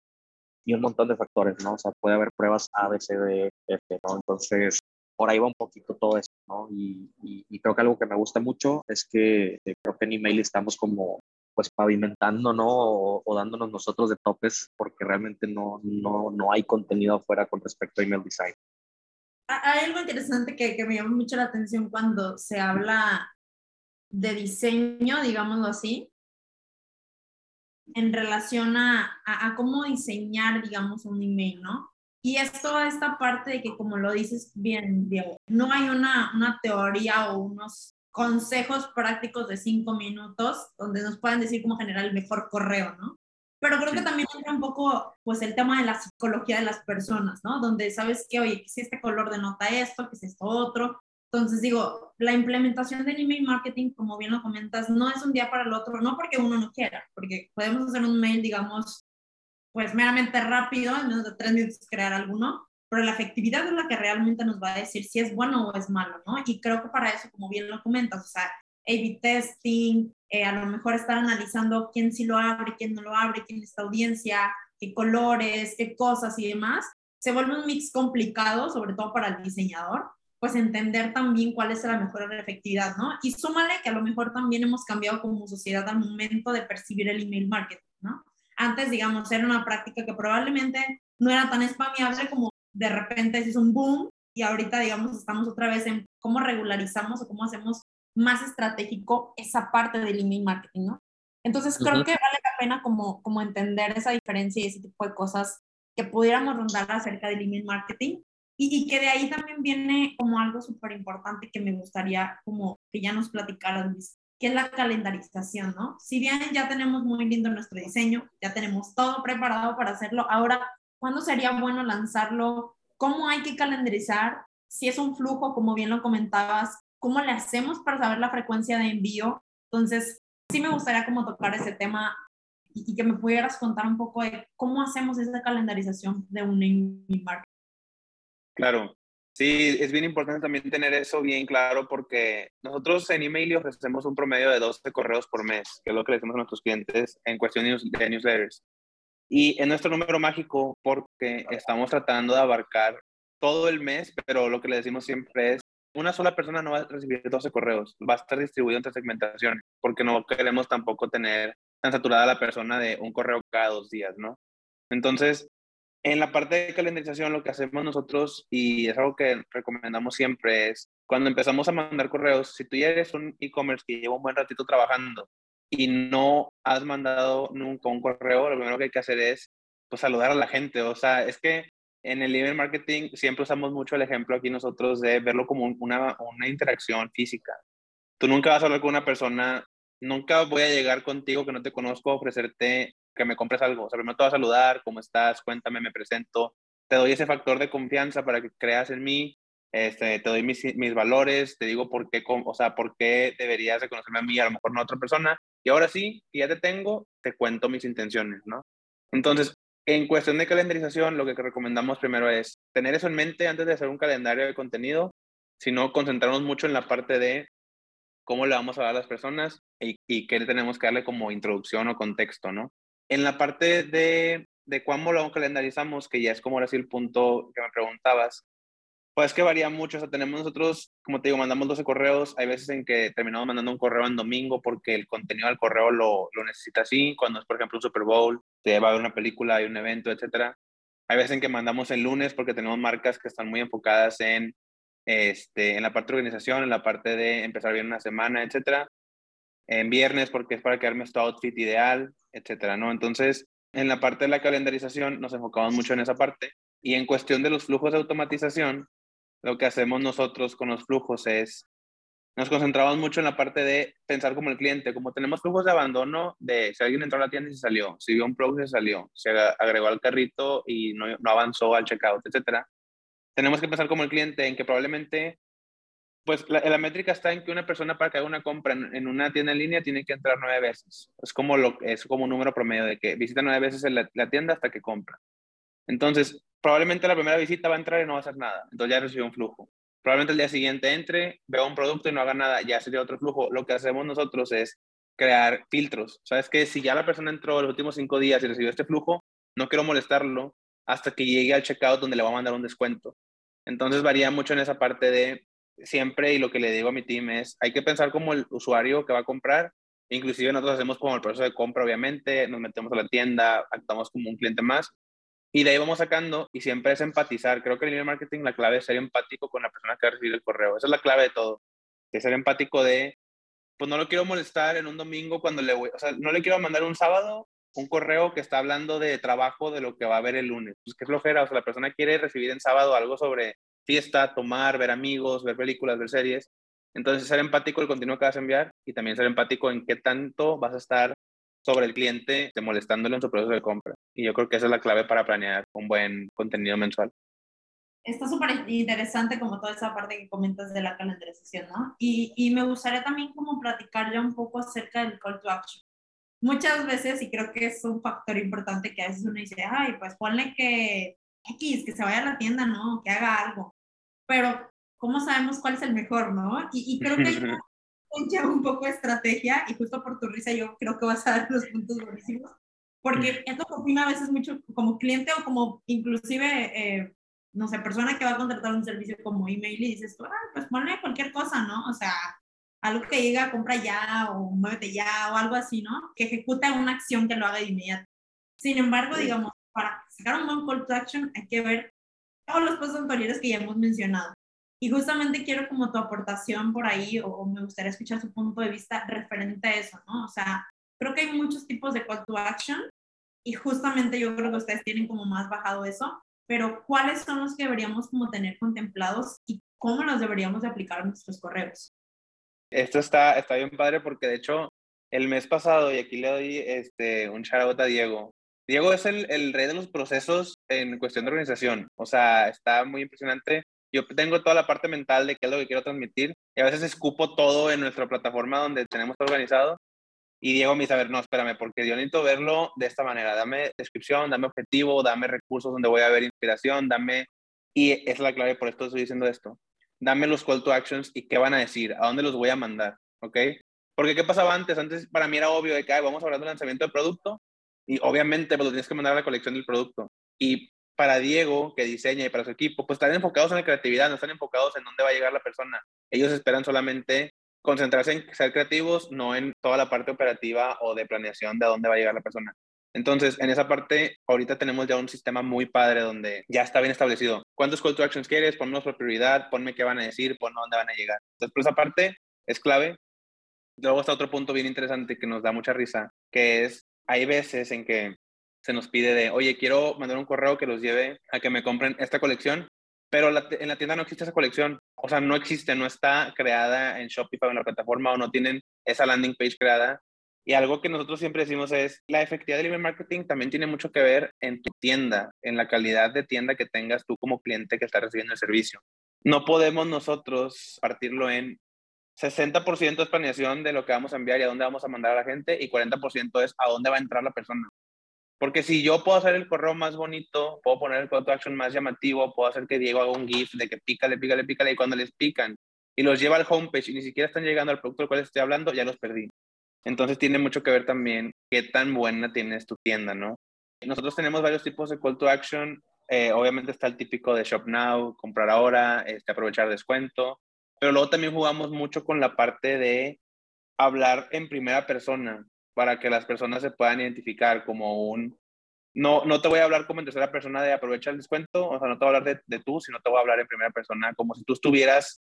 y un montón de factores, ¿no? O sea, puede haber pruebas A, B, C, D, F, ¿no? Entonces, por ahí va un poquito todo eso, ¿no? Y, creo que algo que me gusta mucho es que eh, creo que en email estamos como pues pavimentando, ¿no? O, dándonos nosotros de topes porque realmente no, no, no hay contenido afuera con respecto a email design. Hay algo interesante que, que me llama mucho la atención cuando se habla de diseño, digámoslo así, en relación a, a, cómo diseñar, digamos, un email, ¿no? Y es toda esta parte de que, como lo dices bien, Diego, no hay una, una teoría o unos consejos prácticos de cinco minutos donde nos puedan decir cómo generar el mejor correo, ¿no? Pero creo que también entra un poco, pues, el tema de la psicología de las personas, ¿no? Donde sabes que, oye, si este color denota esto, que es esto otro. Entonces, digo, la implementación del email marketing, como bien lo comentas, no es un día para el otro, no porque uno no quiera, porque podemos hacer un mail, digamos, pues meramente rápido, en menos de tres minutos crear alguno, pero la efectividad es la que realmente nos va a decir si es bueno o es malo, ¿no? Y creo que para eso, como bien lo comentas, o sea, A-B testing, eh, a lo mejor estar analizando quién sí lo abre, quién no lo abre, quién es esta audiencia, qué colores, qué cosas y demás, se vuelve un mix complicado, sobre todo para el diseñador, pues entender también cuál es la mejor efectividad, ¿no? Y súmale que a lo mejor también hemos cambiado como sociedad al momento de percibir el email marketing, ¿no? Antes, digamos, era una práctica que probablemente no era tan spameable como de repente es un boom y ahorita, digamos, estamos otra vez en cómo regularizamos o cómo hacemos más estratégico esa parte del email marketing, ¿no? Entonces, creo que vale la pena como, como entender esa diferencia y ese tipo de cosas que pudiéramos rondar acerca del email marketing y, y que de ahí también viene como algo súper importante que me gustaría como que ya nos platicaran, que es la calendarización, ¿no? Si bien ya tenemos muy lindo nuestro diseño, ya tenemos todo preparado para hacerlo, ahora, ¿cuándo sería bueno lanzarlo? ¿Cómo hay que calendarizar? Si es un flujo, como bien lo comentabas, ¿cómo le hacemos para saber la frecuencia de envío? Entonces, sí me gustaría como tocar ese tema y, y que me pudieras contar un poco de cómo hacemos esa calendarización de un email marketing. Claro, Sí, es bien importante también tener eso bien claro porque nosotros en email ofrecemos un promedio de 12 correos por mes, que es lo que le decimos a nuestros clientes en cuestión de newsletters. Y en nuestro número mágico porque estamos tratando de abarcar todo el mes, pero lo que le decimos siempre es, una sola persona no va a recibir 12 correos, va a estar distribuido entre segmentaciones, porque no queremos tampoco tener tan saturada la persona de un correo cada dos días, ¿no? Entonces, en la parte de calendarización, lo que hacemos nosotros, y es algo que recomendamos siempre, es cuando empezamos a mandar correos, si tú ya eres un e-commerce que lleva un buen ratito trabajando y no has mandado nunca un correo, lo primero que hay que hacer es pues, saludar a la gente. O sea, es que en el email marketing siempre usamos mucho el ejemplo aquí nosotros de verlo como una, una interacción física. Tú nunca vas a hablar con una persona, nunca voy a llegar contigo que no te conozco a ofrecerte que me compres algo. O sea, primero te voy a saludar, ¿cómo estás? Cuéntame, me presento. Te doy ese factor de confianza para que creas en mí. Este, te doy mis, mis valores, te digo por qué, o sea, por qué deberías reconocerme a mí, a lo mejor no a otra persona. Y ahora sí, que ya te tengo, te cuento mis intenciones, ¿no? Entonces, en cuestión de calendarización, lo que recomendamos primero es tener eso en mente antes de hacer un calendario de contenido, sino concentrarnos mucho en la parte de cómo le vamos a dar a las personas y, y qué le tenemos que darle como introducción o contexto, ¿no? En la parte de, de cómo lo calendarizamos, que ya es como ahora sí el punto que me preguntabas, pues que varía mucho. O sea, tenemos nosotros, como te digo, mandamos 12 correos. Hay veces en que terminamos mandando un correo en domingo porque el contenido del correo lo, lo necesita así. Cuando es, por ejemplo, un Super Bowl, te va a ver una película, hay un evento, etcétera. Hay veces en que mandamos el lunes porque tenemos marcas que están muy enfocadas en, este, en la parte de organización, en la parte de empezar bien una semana, etcétera en viernes porque es para quedarme tu outfit ideal, etcétera, ¿no? Entonces, en la parte de la calendarización nos enfocamos mucho en esa parte y en cuestión de los flujos de automatización, lo que hacemos nosotros con los flujos es nos concentramos mucho en la parte de pensar como el cliente, como tenemos flujos de abandono de si alguien entró a la tienda y se salió, si vio un producto y se salió, se agregó al carrito y no, no avanzó al checkout, etcétera. Tenemos que pensar como el cliente en que probablemente pues la, métrica está en que una persona para que haga una compra en, una tienda en línea tiene que entrar nueve veces. Es como, lo, es como un número promedio de que visita nueve veces la, la, tienda hasta que compra. Entonces, probablemente la primera visita va a entrar y no va a hacer nada. Entonces ya recibió un flujo. Probablemente el día siguiente entre, vea un producto y no haga nada, ya sería otro flujo. Lo que hacemos nosotros es crear filtros. Sabes que si ya la persona entró los últimos cinco días y recibió este flujo, no quiero molestarlo hasta que llegue al checkout donde le va a mandar un descuento. Entonces varía mucho en esa parte de siempre y lo que le digo a mi team es, hay que pensar como el usuario que va a comprar Inclusive nosotros hacemos como el proceso de compra, obviamente, nos metemos a la tienda, actuamos como un cliente más y de ahí vamos sacando y siempre es empatizar. Creo que en el marketing la clave es ser empático con la persona que va a recibir el correo. Esa es la clave de todo. Que ser empático de, pues no lo quiero molestar en un domingo cuando le voy, o sea, no le quiero mandar un sábado un correo que está hablando de trabajo de lo que va a haber el lunes. Pues qué flojera, o sea, la persona quiere recibir en sábado algo sobre fiesta, tomar, ver amigos, ver películas, ver series. Entonces, ser empático el contenido que vas a enviar y también ser empático en qué tanto vas a estar sobre el cliente, molestándolo en su proceso de compra. Y yo creo que esa es la clave para planear un buen contenido mensual. Está súper interesante como toda esa parte que comentas de la calendarización, ¿no? Y, y me gustaría también como platicar ya un poco acerca del call to action. Muchas veces, y creo que es un factor importante que a veces uno dice, ay, pues ponle que X, que se vaya a la tienda, ¿no? Que haga algo. Pero, ¿cómo sabemos cuál es el mejor, no? Y, y creo que ya un poco de estrategia y justo por tu risa yo creo que vas a dar los puntos buenísimos, porque esto opina a veces mucho como cliente o como inclusive, eh, no sé, persona que va a contratar un servicio como email y dices tú, ah, pues ponle cualquier cosa, ¿no? O sea, algo que diga compra ya o muévete ya o algo así, ¿no? Que ejecute una acción que lo haga de inmediato. Sin embargo, digamos, para sacar un buen call to action hay que ver todos los anteriores que ya hemos mencionado. Y justamente quiero como tu aportación por ahí, o, me gustaría escuchar su punto de vista referente a eso, ¿no? O sea, creo que hay muchos tipos de call to action y justamente yo creo que ustedes tienen como más bajado eso, pero ¿cuáles son los que deberíamos como tener contemplados y cómo los deberíamos de aplicar a nuestros correos? Esto está, está bien padre porque de hecho el mes pasado, y aquí le doy este, un shout a Diego, Diego es el, rey de los procesos en cuestión de organización. O sea, está muy impresionante yo tengo toda la parte mental de qué es lo que quiero transmitir y a veces escupo todo en nuestra plataforma donde tenemos todo organizado y Diego me dice, ver, no, espérame, porque yo verlo de esta manera, dame descripción, dame objetivo, dame recursos donde voy a ver inspiración, dame, y es la clave, por esto estoy diciendo esto, dame los call to actions y qué van a decir, a dónde los voy a mandar, ¿ok? Porque ¿qué pasaba antes? Antes para mí era obvio de que vamos a hablar del lanzamiento de producto y obviamente pues, lo tienes que mandar a la colección del producto. Y para Diego, que diseña, y para su equipo, pues están enfocados en la creatividad, no están enfocados en dónde va a llegar la persona. Ellos esperan solamente concentrarse en ser creativos, no en toda la parte operativa o de planeación de dónde va a llegar la persona. Entonces, en esa parte, ahorita tenemos ya un sistema muy padre donde ya está bien establecido. ¿Cuántos call to actions quieres? Ponnos por prioridad, ponme qué van a decir, ponme dónde van a llegar. Entonces, por esa parte es clave. Luego está otro punto bien interesante que nos da mucha risa, que es, hay veces en que se nos pide de, oye, quiero mandar un correo que los lleve a que me compren esta colección, pero en la tienda no existe esa colección. O sea, no existe, no está creada en Shopify en la plataforma o no tienen esa landing page creada. Y algo que nosotros siempre decimos es, la efectividad del email marketing también tiene mucho que ver en tu tienda, en la calidad de tienda que tengas tú como cliente que está recibiendo el servicio. No podemos nosotros partirlo en 60% es planeación de lo que vamos a enviar y a dónde vamos a mandar a la gente y 40% es a dónde va a entrar la persona. Porque si yo puedo hacer el correo más bonito, puedo poner el call to action más llamativo, puedo hacer que Diego haga un GIF de que pícale, pícale, pícale, y cuando les pican y los lleva al homepage y ni siquiera están llegando al producto del cual estoy hablando, ya los perdí. Entonces tiene mucho que ver también qué tan buena tienes tu tienda, ¿no? Nosotros tenemos varios tipos de call to action. Eh, obviamente está el típico de Shop Now, comprar ahora, este, aprovechar descuento, pero luego también jugamos mucho con la parte de hablar en primera persona para que las personas se puedan identificar como un... No, no te voy a hablar como en tercera persona de aprovecha el descuento, o sea, no te voy a hablar de, de tú, sino te voy a hablar en primera persona como si tú estuvieras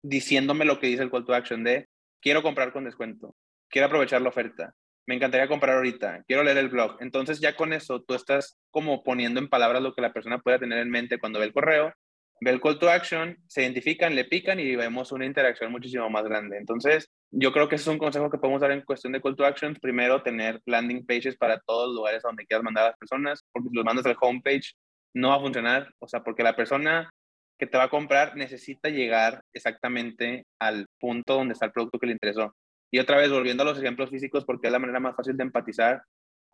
diciéndome lo que dice el call to action de quiero comprar con descuento, quiero aprovechar la oferta, me encantaría comprar ahorita, quiero leer el blog. Entonces ya con eso tú estás como poniendo en palabras lo que la persona pueda tener en mente cuando ve el correo, ve el call to action, se identifican, le pican y vemos una interacción muchísimo más grande. Entonces, yo creo que ese es un consejo que podemos dar en cuestión de call to actions. Primero, tener landing pages para todos los lugares donde quieras mandar a las personas, porque si los mandas al homepage no va a funcionar, o sea, porque la persona que te va a comprar necesita llegar exactamente al punto donde está el producto que le interesó. Y otra vez, volviendo a los ejemplos físicos, porque es la manera más fácil de empatizar,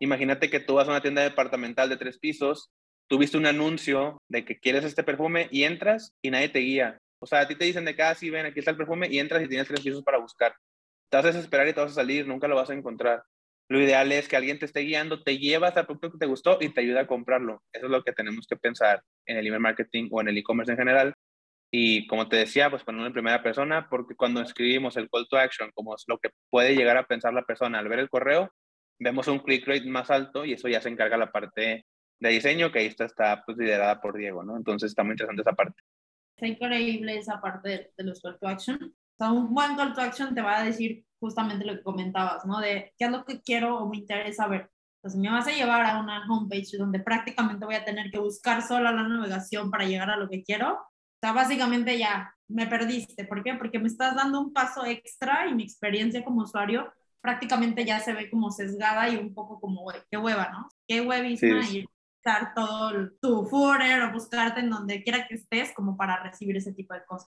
imagínate que tú vas a una tienda departamental de tres pisos, tuviste un anuncio de que quieres este perfume y entras y nadie te guía. O sea, a ti te dicen de cada, sí, ven, aquí está el perfume y entras y tienes tres pisos para buscar te vas a desesperar y te vas a salir, nunca lo vas a encontrar. Lo ideal es que alguien te esté guiando, te lleva hasta el producto que te gustó y te ayuda a comprarlo. Eso es lo que tenemos que pensar en el email marketing o en el e-commerce en general. Y como te decía, pues ponerlo en primera persona, porque cuando escribimos el call to action, como es lo que puede llegar a pensar la persona al ver el correo, vemos un click rate más alto y eso ya se encarga la parte de diseño, que ahí está, está pues, liderada por Diego, ¿no? Entonces está muy interesante esa parte. Está increíble esa parte de, los call to action. O sea, un buen call to action te va a decir justamente lo que comentabas, ¿no? De qué es lo que quiero o me interesa ver. Entonces me vas a llevar a una homepage donde prácticamente voy a tener que buscar sola la navegación para llegar a lo que quiero. O sea, básicamente ya me perdiste. ¿Por qué? Porque me estás dando un paso extra y mi experiencia como usuario prácticamente ya se ve como sesgada y un poco como, qué hueva, ¿no? Qué huevísima sí. y buscar todo tu footer o buscarte en donde quiera que estés como para recibir ese tipo de cosas.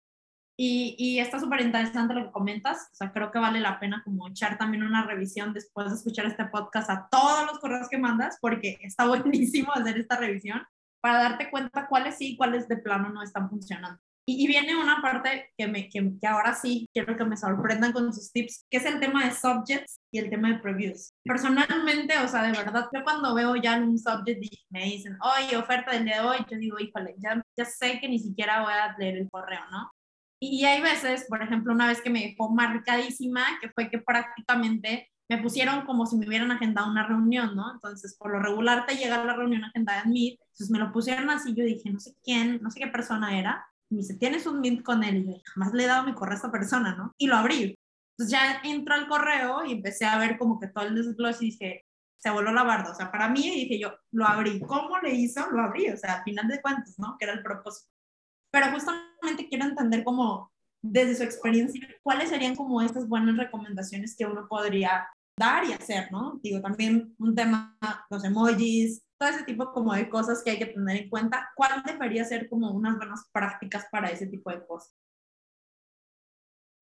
Y, y está súper interesante lo que comentas, o sea, creo que vale la pena como echar también una revisión después de escuchar este podcast a todos los correos que mandas, porque está buenísimo hacer esta revisión para darte cuenta cuáles sí y cuáles de plano no están funcionando. Y, viene una parte que, me, que, que, ahora sí quiero que me sorprendan con sus tips, que es el tema de subjects y el tema de previews. Personalmente, o sea, de verdad, yo cuando veo ya un subject y me dicen, oye, oferta del día de hoy, yo digo, híjole, ya, ya sé que ni siquiera voy a leer el correo, ¿no? Y hay veces, por ejemplo, una vez que me dejó marcadísima, que fue que prácticamente me pusieron como si me hubieran agendado una reunión, ¿no? Entonces, por lo regular te llega la reunión agendada en Meet, entonces me lo pusieron así, yo dije, no sé quién, no sé qué persona era, y me dice, ¿tienes un Meet con él? Y yo, jamás le he dado mi correo a esta persona, ¿no? Y lo abrí. Entonces ya entró al correo y empecé a ver como que todo el desglose y dije, se voló la barda. O sea, para mí, dije yo, lo abrí. ¿Cómo le hizo? Lo abrí. O sea, al final de cuentas, ¿no? Que era el propósito pero justamente quiero entender como desde su experiencia, cuáles serían como estas buenas recomendaciones que uno podría dar y hacer, ¿no? Digo, también un tema, los emojis, todo ese tipo como de cosas que hay que tener en cuenta. ¿Cuál debería ser como unas buenas prácticas para ese tipo de cosas?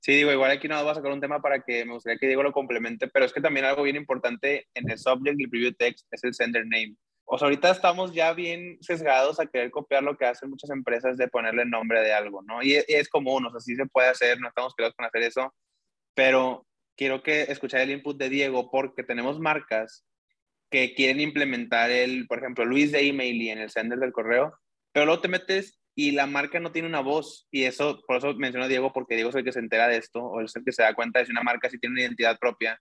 Sí, digo, igual aquí no voy a sacar un tema para que me gustaría que Diego lo complemente, pero es que también algo bien importante en el subject y el preview text es el sender name o sea, ahorita estamos ya bien sesgados a querer copiar lo que hacen muchas empresas de ponerle nombre de algo, ¿no? Y, es común, o sea, sí se puede hacer, no estamos creados con hacer eso, pero quiero que escuchar el input de Diego porque tenemos marcas que quieren implementar el, por ejemplo, Luis de email en el sender del correo, pero luego te metes y la marca no tiene una voz y eso, por eso menciono a Diego porque Diego es el que se entera de esto o es el que se da cuenta de si una marca sí tiene una identidad propia.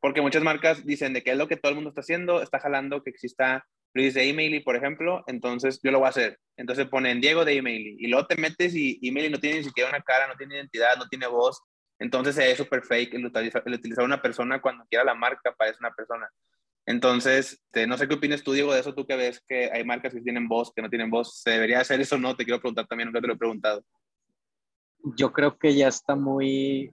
Porque muchas marcas dicen de que es lo que todo el mundo está haciendo, está jalando que exista Luis de Emaily, por ejemplo, entonces yo lo voy a hacer. Entonces ponen Diego de Emaily y luego te metes y Emaily no tiene ni siquiera una cara, no tiene identidad, no tiene voz. Entonces es súper fake el utilizar, el utilizar una persona cuando quiera la marca parece una persona. Entonces, este, no sé qué opinas tú, Diego, de eso, tú que ves que hay marcas que tienen voz, que no tienen voz. ¿Se debería hacer eso o no? Te quiero preguntar también, nunca te lo he preguntado. Yo creo que ya está muy...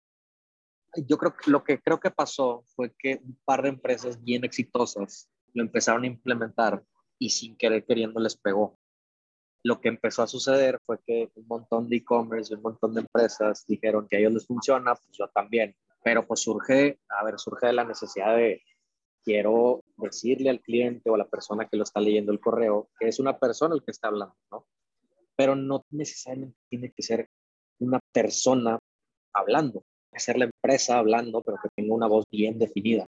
Yo creo que lo que creo que pasó fue que un par de empresas bien exitosas lo empezaron a implementar y sin querer queriendo les pegó. Lo que empezó a suceder fue que un montón de e-commerce, un montón de empresas dijeron que a ellos les funciona, pues yo también. Pero pues surge, a ver, surge la necesidad de, quiero decirle al cliente o a la persona que lo está leyendo el correo que es una persona el que está hablando, ¿no? Pero no necesariamente tiene que ser una persona hablando, puede ser la empresa hablando, pero que tenga una voz bien definida.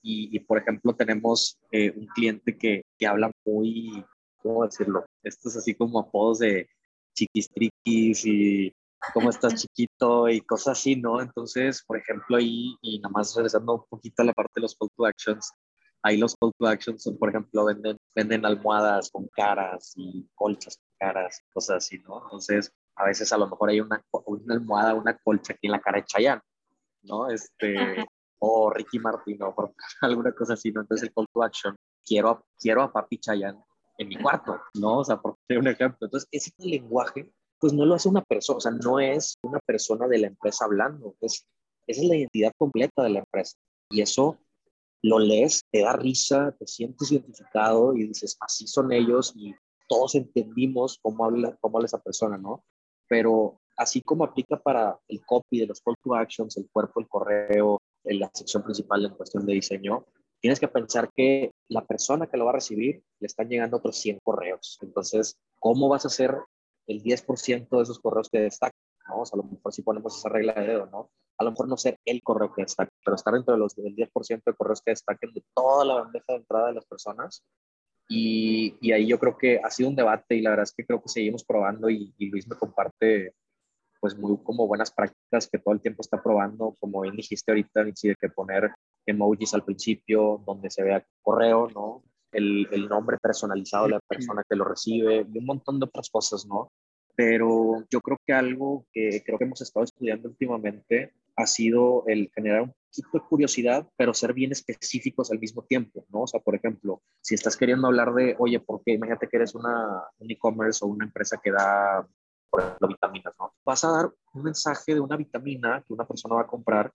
Y, por ejemplo, tenemos eh, un cliente que, que, habla muy, ¿cómo decirlo? Estos así como apodos de chiquistriquis y cómo estás chiquito y cosas así, ¿no? Entonces, por ejemplo, ahí, y nada más regresando un poquito a la parte de los call to actions, ahí los call to actions son, por ejemplo, venden, venden almohadas con caras y colchas con caras, cosas así, ¿no? Entonces, a veces a lo mejor hay una, una almohada, una colcha aquí en la cara de Chayanne, ¿no? Este, o Ricky Martin o por alguna cosa así, ¿no? Entonces el call to action, quiero, quiero a Papi Chayanne en mi cuarto, ¿no? O sea, por un ejemplo. Entonces, ese lenguaje, pues no lo hace una persona, o sea, no es una persona de la empresa hablando, es, esa es la identidad completa de la empresa. Y eso lo lees, te da risa, te sientes identificado y dices, así son ellos y todos entendimos cómo habla, cómo habla esa persona, ¿no? Pero así como aplica para el copy de los call to actions, el cuerpo, el correo, en la sección principal en cuestión de diseño, tienes que pensar que la persona que lo va a recibir le están llegando otros 100 correos. Entonces, ¿cómo vas a hacer el 10% de esos correos que destacan? ¿no? O sea, a lo mejor si ponemos esa regla de dedo, ¿no? A lo mejor no ser el correo que destaque, pero estar dentro de los, del 10% de correos que destaquen de toda la bandeja de entrada de las personas, Y, y, ahí yo creo que ha sido un debate y la verdad es que creo que seguimos probando y, y Luis me comparte pues muy como buenas prácticas que todo el tiempo está probando, como bien dijiste ahorita, de que poner emojis al principio, donde se vea correo, ¿no? El, nombre personalizado de la persona que lo recibe un montón de otras cosas, ¿no? Pero yo creo que algo que creo que hemos estado estudiando últimamente ha sido el generar un poquito de curiosidad, pero ser bien específicos al mismo tiempo, ¿no? O sea, por ejemplo, si estás queriendo hablar de, oye, ¿por qué? Imagínate que eres una, un e-commerce o una empresa que da, por ejemplo, vitaminas, ¿no? Vas a dar un mensaje de una vitamina que una persona va a comprar,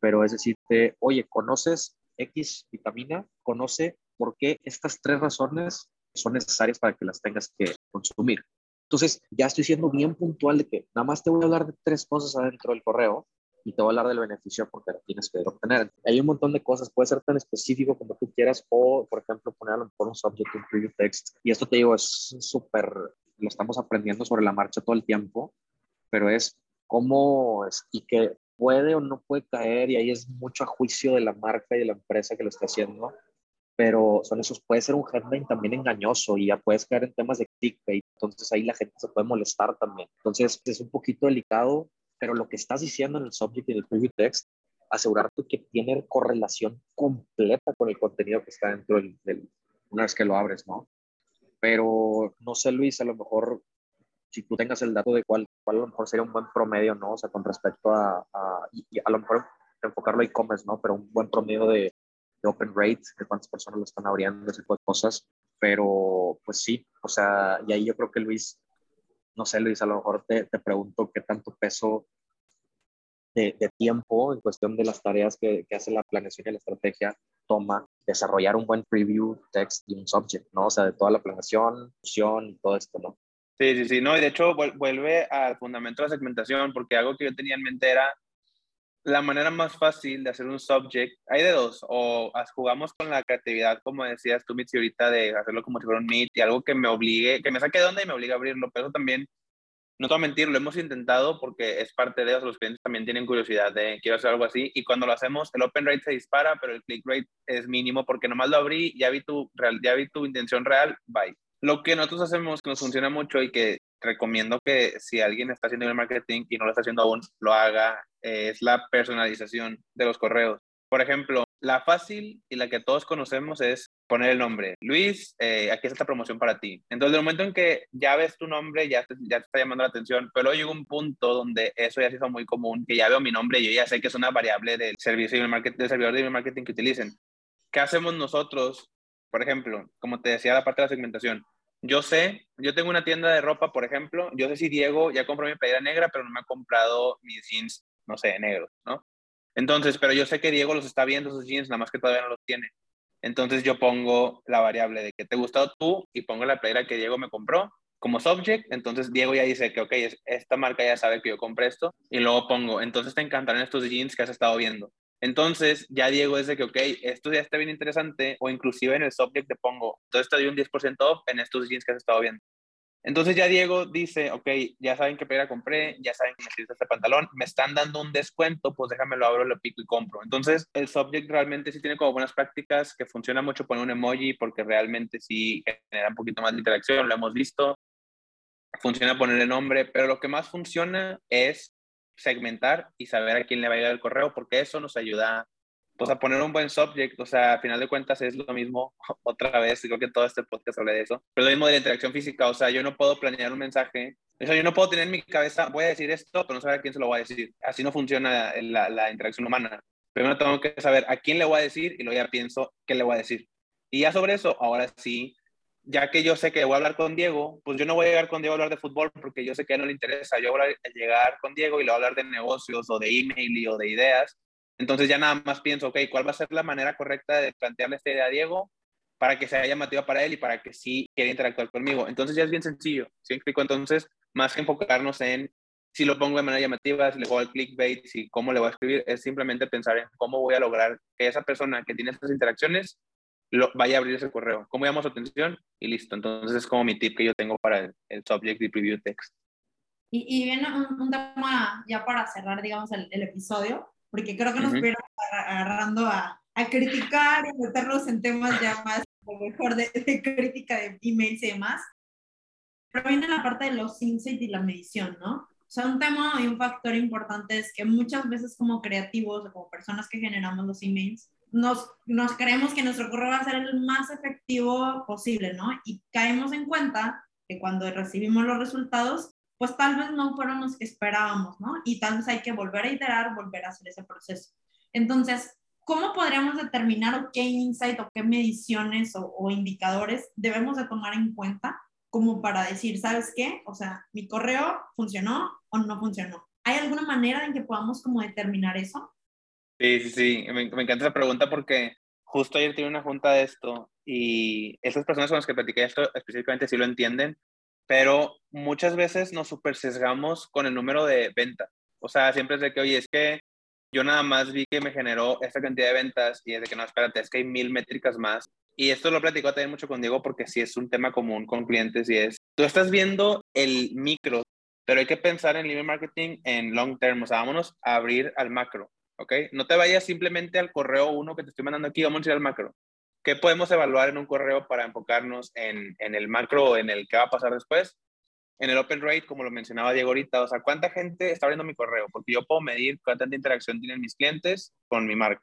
pero es decirte, oye, ¿conoces X vitamina? ¿Conoce por qué estas tres razones son necesarias para que las tengas que consumir? Entonces, ya estoy siendo bien puntual de que nada más te voy a hablar de tres cosas adentro del correo y te voy a hablar del beneficio porque lo tienes que obtener. Hay un montón de cosas, puede ser tan específico como tú quieras o, por ejemplo, ponerlo por un subject, un preview text. Y esto te digo, es súper, lo estamos aprendiendo sobre la marcha todo el tiempo, pero es cómo es, y que puede o no puede caer y ahí es mucho a juicio de la marca y de la empresa que lo está haciendo pero son esos, puede ser un headline también engañoso y ya puedes caer en temas de clickbait, entonces ahí la gente se puede molestar también. Entonces es un poquito delicado pero lo que estás diciendo en el subject y en el preview text, asegurarte que tiene correlación completa con el contenido que está dentro del, una vez que lo abres, ¿no? Pero no sé, Luis, a lo mejor si tú tengas el dato de cuál, cuál a lo mejor sería un buen promedio, ¿no? O sea, con respecto a, a, y, a lo mejor enfocarlo a e-commerce, ¿no? Pero un buen promedio de, de, open rate, de cuántas personas lo están abriendo, ese tipo de cosas. Pero, pues sí, o sea, y ahí yo creo que Luis no sé, Luis, a lo mejor te, te pregunto qué tanto peso de, de, tiempo en cuestión de las tareas que, que, hace la planeación y la estrategia toma desarrollar un buen preview, text y un subject, ¿no? O sea, de toda la planeación, función y todo esto, ¿no? Sí, sí, sí, no, y de hecho vuelve al fundamento de la segmentación, porque algo que yo tenía en mente era la manera más fácil de hacer un subject, hay de dos, o jugamos con la creatividad, como decías tú, Mitzi, ahorita, de hacerlo como si fuera un meet y algo que me obligue, que me saque de onda y me obligue a abrirlo, pero también, no te voy a mentir, lo hemos intentado porque es parte de eso, los clientes también tienen curiosidad de quiero hacer algo así, y cuando lo hacemos, el open rate se dispara, pero el click rate es mínimo porque nomás lo abrí, ya vi tu, ya vi tu intención real, bye. Lo que nosotros hacemos que nos funciona mucho y que recomiendo que si alguien está haciendo el marketing y no lo está haciendo aún, lo haga, eh, es la personalización de los correos. Por ejemplo, la fácil y la que todos conocemos es poner el nombre. Luis, eh, aquí está esta promoción para ti. Entonces, el momento en que ya ves tu nombre, ya te, ya te está llamando la atención, pero llega un punto donde eso ya se hizo muy común, que ya veo mi nombre y yo ya sé que es una variable del servicio marketing, del servidor de marketing que utilicen. ¿Qué hacemos nosotros? Por ejemplo, como te decía, la parte de la segmentación yo sé, yo tengo una tienda de ropa, por ejemplo, yo sé si Diego ya compró mi playera negra, pero no me ha comprado mis jeans, no sé, negros, ¿no? Entonces, pero yo sé que Diego los está viendo, esos jeans, nada más que todavía no los tiene. Entonces yo pongo la variable de que te gustó tú y pongo la playera que Diego me compró como subject. Entonces Diego ya dice que, ok, esta marca ya sabe que yo compré esto. Y luego pongo, entonces te encantarán estos jeans que has estado viendo. Entonces, ya Diego de que, ok, esto ya está bien interesante, o inclusive en el subject te pongo, entonces te doy un 10% off en estos jeans que has estado viendo. Entonces ya Diego dice, ok, ya saben qué playera compré, ya saben que necesito este pantalón, me están dando un descuento, pues déjame lo abro, lo pico y compro. Entonces el subject realmente sí tiene como buenas prácticas, que funciona mucho poner un emoji porque realmente sí genera un poquito más de interacción, lo hemos visto. Funciona poner el nombre, pero lo que más funciona es segmentar y saber a quién le va a llegar el correo, porque eso nos ayuda pues a poner un buen subject, o sea, a final de cuentas es lo mismo, otra vez, creo que todo este podcast habla de eso, pero lo mismo de la interacción física, o sea, yo no puedo planear un mensaje, o sea, yo no puedo tener en mi cabeza, voy a decir esto, pero no saber a quién se lo voy a decir, así no funciona la, interacción humana, primero tengo que saber a quién le voy a decir y luego ya pienso qué le voy a decir. Y ya sobre eso, ahora sí, ya que yo sé que voy a hablar con Diego, pues yo no voy a llegar con Diego a hablar de fútbol porque yo sé que a él no le interesa. Yo voy a llegar con Diego y le voy a hablar de negocios o de email o de ideas. Entonces ya nada más pienso, ok, ¿cuál va a ser la manera correcta de plantearle esta idea a Diego para que sea llamativa para él y para que sí quiera interactuar conmigo? Entonces ya es bien sencillo, ¿sí explico? Entonces, más que enfocarnos en si lo pongo de manera llamativa, si le juego al clickbait, si cómo le voy a escribir, es simplemente pensar en cómo voy a lograr que esa persona que tiene estas interacciones vaya a abrir ese correo. ¿Cómo llamo su atención? Y listo. Entonces es como mi tip que yo tengo para el, subject y preview text. Y, y viene un, tema ya para cerrar, digamos, el, episodio, porque creo que nos uh agarrando a, a, criticar y meternos en temas ya más mejor de, de crítica de emails y demás. Pero viene la parte de los insights y la medición, ¿no? O sea, un tema y un factor importante es que muchas veces como creativos o como personas que generamos los emails, nos, nos creemos que nuestro correo va a ser el más efectivo posible, ¿no? Y caemos en cuenta que cuando recibimos los resultados, pues tal vez no fueron los que esperábamos, ¿no? Y tal vez hay que volver a iterar, volver a hacer ese proceso. Entonces, ¿cómo podríamos determinar qué insight o qué mediciones o, o, indicadores debemos de tomar en cuenta como para decir, ¿sabes qué? O sea, mi correo funcionó o no funcionó. ¿Hay alguna manera en que podamos como determinar eso? Sí, sí, sí. Me, me encanta esa pregunta porque justo ayer tuve una junta de esto y esas personas con las que platiqué esto específicamente sí lo entienden, pero muchas veces nos super sesgamos con el número de ventas. O sea, siempre es de que, oye, es que yo nada más vi que me generó esta cantidad de ventas y es de que no, espérate, es que hay mil métricas más. Y esto lo platico también mucho con Diego porque sí es un tema común con clientes y es, tú estás viendo el micro, pero hay que pensar en email marketing en long term, o sea, vámonos a abrir al macro, ¿ok? No te vayas simplemente al correo uno que te estoy mandando aquí, vamos a ir al macro. ¿Qué podemos evaluar en un correo para enfocarnos en, en el macro o en el que va a pasar después? En el open rate, como lo mencionaba Diego ahorita, o sea, ¿cuánta gente está abriendo mi correo? Porque yo puedo medir cuánta interacción tienen mis clientes con mi marca.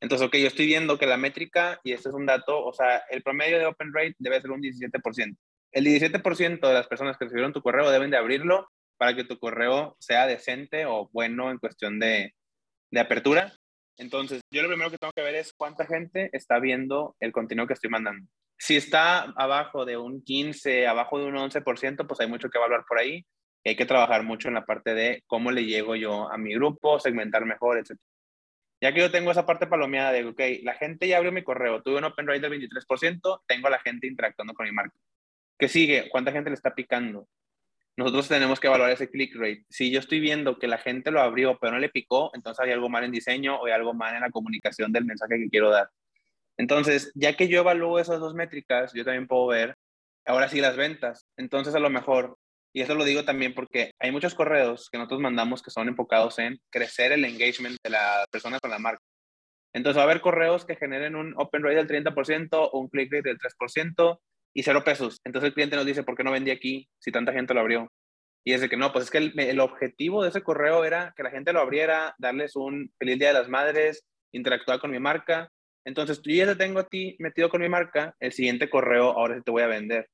Entonces, ok, yo estoy viendo que la métrica, y este es un dato, o sea, el promedio de open rate debe ser un 17%. El 17% de las personas que recibieron tu correo deben de abrirlo para que tu correo sea decente o bueno en cuestión de, de apertura. Entonces, yo lo primero que tengo que ver es cuánta gente está viendo el contenido que estoy mandando. Si está abajo de un 15, abajo de un 11%, pues hay mucho que evaluar por ahí. Hay que trabajar mucho en la parte de cómo le llego yo a mi grupo, segmentar mejor, etc. Ya que yo tengo esa parte palomeada de, ok, la gente ya abrió mi correo, tuve un open rate del 23%, tengo a la gente interactuando con mi marca. ¿Qué sigue? ¿Cuánta gente le está picando? Nosotros tenemos que evaluar ese click rate. Si yo estoy viendo que la gente lo abrió pero no le picó, entonces hay algo mal en diseño o hay algo mal en la comunicación del mensaje que quiero dar. Entonces, ya que yo evalúo esas dos métricas, yo también puedo ver, ahora sí, las ventas. Entonces, a lo mejor, y eso lo digo también porque hay muchos correos que nosotros mandamos que son enfocados en crecer el engagement de las personas con la marca. Entonces, va a haber correos que generen un open rate del 30% o un click rate del 3%, y cero pesos. Entonces el cliente nos dice, ¿por qué no vendí aquí si tanta gente lo abrió? Y es que no, pues es que el, el, objetivo de ese correo era que la gente lo abriera, darles un feliz día de las madres, interactuar con mi marca. Entonces, tú ya te tengo a ti metido con mi marca, el siguiente correo ahora sí te voy a vender.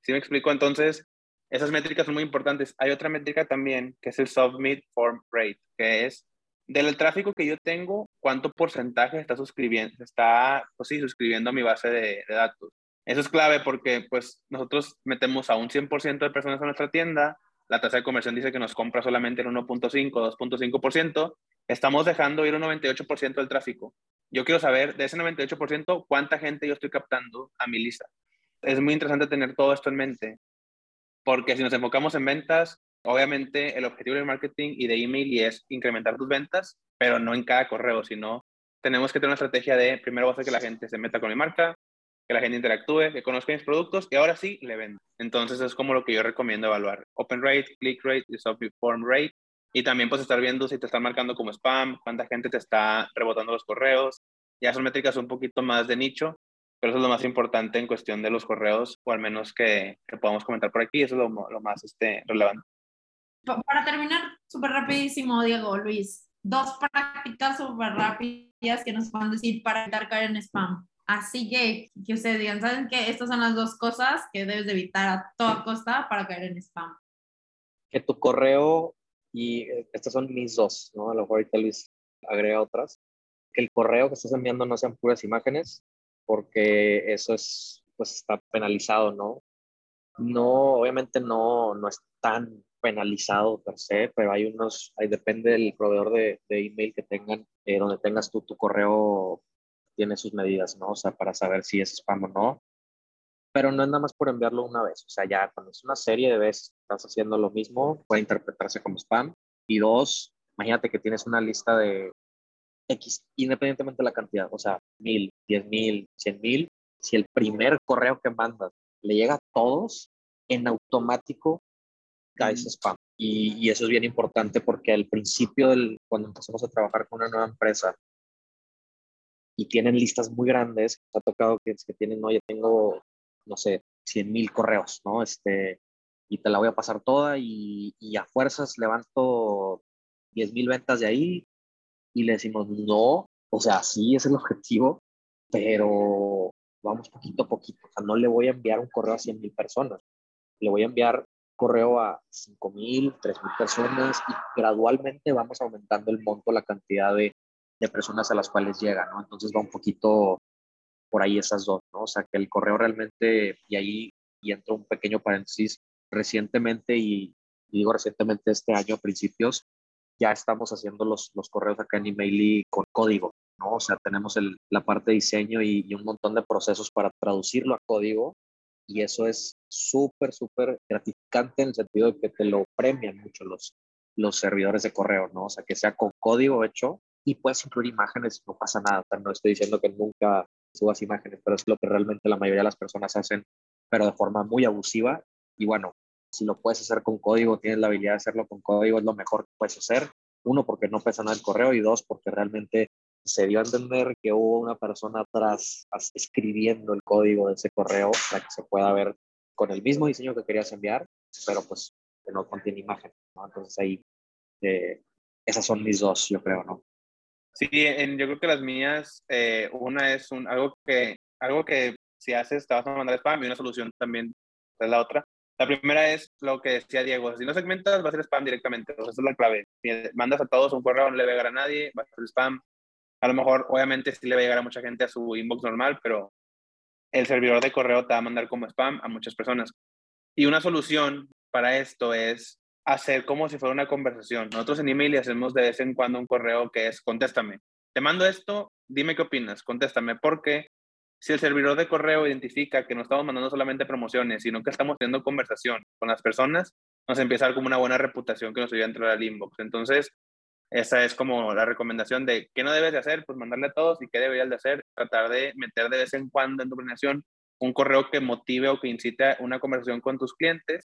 ¿Sí me explico? Entonces, esas métricas son muy importantes. Hay otra métrica también, que es el Submit Form Rate, que es del tráfico que yo tengo, cuánto porcentaje está suscribiendo, está, pues sí, suscribiendo a mi base de datos. Eso es clave porque pues nosotros metemos a un 100% de personas a nuestra tienda, la tasa de conversión dice que nos compra solamente el 1.5, 2.5%, estamos dejando ir un 98% del tráfico. Yo quiero saber de ese 98% cuánta gente yo estoy captando a mi lista. Es muy interesante tener todo esto en mente, porque si nos enfocamos en ventas, obviamente el objetivo del marketing y de email es incrementar tus ventas, pero no en cada correo, sino tenemos que tener una estrategia de primero hacer que la gente se meta con mi marca, que la gente interactúe, que conozca mis productos y ahora sí le vendo. Entonces es como lo que yo recomiendo evaluar. Open rate, click rate form rate. Y también pues estar viendo si te están marcando como spam, cuánta gente te está rebotando los correos. Ya son métricas un poquito más de nicho, pero eso es lo más importante en cuestión de los correos, o al menos que, que podamos comentar por aquí, eso es lo, lo más este, relevante. Para terminar, súper rapidísimo, Diego, Luis, dos prácticas súper rápidas que nos puedan decir para evitar caer en spam. Así que que ustedes digan, ¿saben qué? Estas son las dos cosas que debes de evitar a toda costa para caer en spam. Que tu correo, y eh, estas son mis dos, ¿no? A lo mejor ahorita Luis agrega otras. Que el correo que estás enviando no sean puras imágenes, porque eso es, pues está penalizado, ¿no? No, obviamente no, no es tan penalizado per se, pero hay unos, ahí depende del proveedor de, de email que tengan, eh, donde tengas tú tu correo tiene sus medidas, ¿no? O sea, para saber si es spam o no. Pero no es nada más por enviarlo una vez. O sea, ya cuando es una serie de veces estás haciendo lo mismo, puede interpretarse como spam. Y dos, imagínate que tienes una lista de X, independientemente de la cantidad, o sea, mil, diez mil, cien mil. Si el primer correo que mandas le llega a todos, en automático caes spam. Y, y, eso es bien importante porque al principio, del, cuando empezamos a trabajar con una nueva empresa, y tienen listas muy grandes. ha tocado que, que tienen, no, ya tengo, no sé, 100 mil correos, ¿no? Este, y te la voy a pasar toda y, y a fuerzas levanto 10 mil ventas de ahí y le decimos, no, o sea, sí es el objetivo, pero vamos poquito a poquito. O sea, no le voy a enviar un correo a 100 mil personas, le voy a enviar correo a 5 mil, 3 mil personas y gradualmente vamos aumentando el monto, la cantidad de, de personas a las cuales llega, ¿no? Entonces va un poquito por ahí esas dos, ¿no? O sea, que el correo realmente, y ahí y entro un pequeño paréntesis, recientemente, y, digo recientemente este año a principios, ya estamos haciendo los, los correos acá en Email con código, ¿no? O sea, tenemos el, la parte de diseño y, y, un montón de procesos para traducirlo a código y eso es súper, súper gratificante en el sentido de que te lo premian mucho los, los servidores de correo, ¿no? O sea, que sea con código hecho y puedes incluir imágenes, no pasa nada. O sea, no estoy diciendo que nunca subas imágenes, pero es lo que realmente la mayoría de las personas hacen, pero de forma muy abusiva. Y bueno, si lo puedes hacer con código, tienes la habilidad de hacerlo con código, es lo mejor que puedes hacer. Uno, porque no pesa nada el correo y dos, porque realmente se dio a entender que hubo una persona atrás escribiendo el código de ese correo para que se pueda ver con el mismo diseño que querías enviar, pero pues que no contiene imagen. ¿no? Entonces ahí, eh, esas son mis dos, yo creo, ¿no? Sí, en, yo creo que las mías, eh, una es algo, que, algo que si haces te vas a mandar spam y una solución también es la otra. La primera es lo que decía Diego, si no segmentas va a ser spam directamente, esa es la clave. Si mandas a todos un correo, no le va a llegar a nadie, va a ser spam. A lo mejor, obviamente, sí le va a llegar a mucha gente a su inbox normal, pero el servidor de correo te va a mandar como spam a muchas personas. Y una solución para esto es hacer como si fuera una conversación. Nosotros en email hacemos de vez en cuando un correo que es contéstame. Te mando esto, dime qué opinas, contéstame, porque si el servidor de correo identifica que no estamos mandando solamente promociones, sino que estamos teniendo conversación con las personas, nos empieza a dar como una buena reputación que nos ayuda a entrar al inbox. Entonces, esa es como la recomendación de qué no debes de hacer, pues mandarle a todos y qué deberías de hacer, tratar de meter de vez en cuando en tu planeación un correo que motive o que incite una conversación con tus clientes,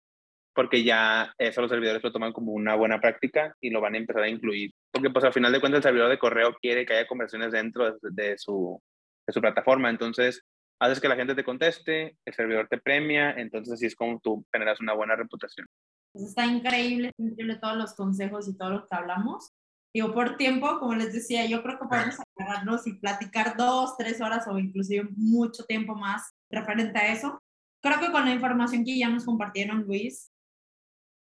porque ya eso los servidores lo toman como una buena práctica y lo van a empezar a incluir. Porque pues al final de cuentas el servidor de correo quiere que haya conversiones dentro de, su, de su plataforma, entonces haces que la gente te conteste, el servidor te premia, entonces así es como tú generas una buena reputación. Pues está increíble, increíble todos los consejos y todo lo que hablamos. Digo, por tiempo, como les decía, yo creo que podemos agarrarnos y platicar dos, tres horas o inclusive mucho tiempo más referente a eso. Creo que con la información que ya nos compartieron Luis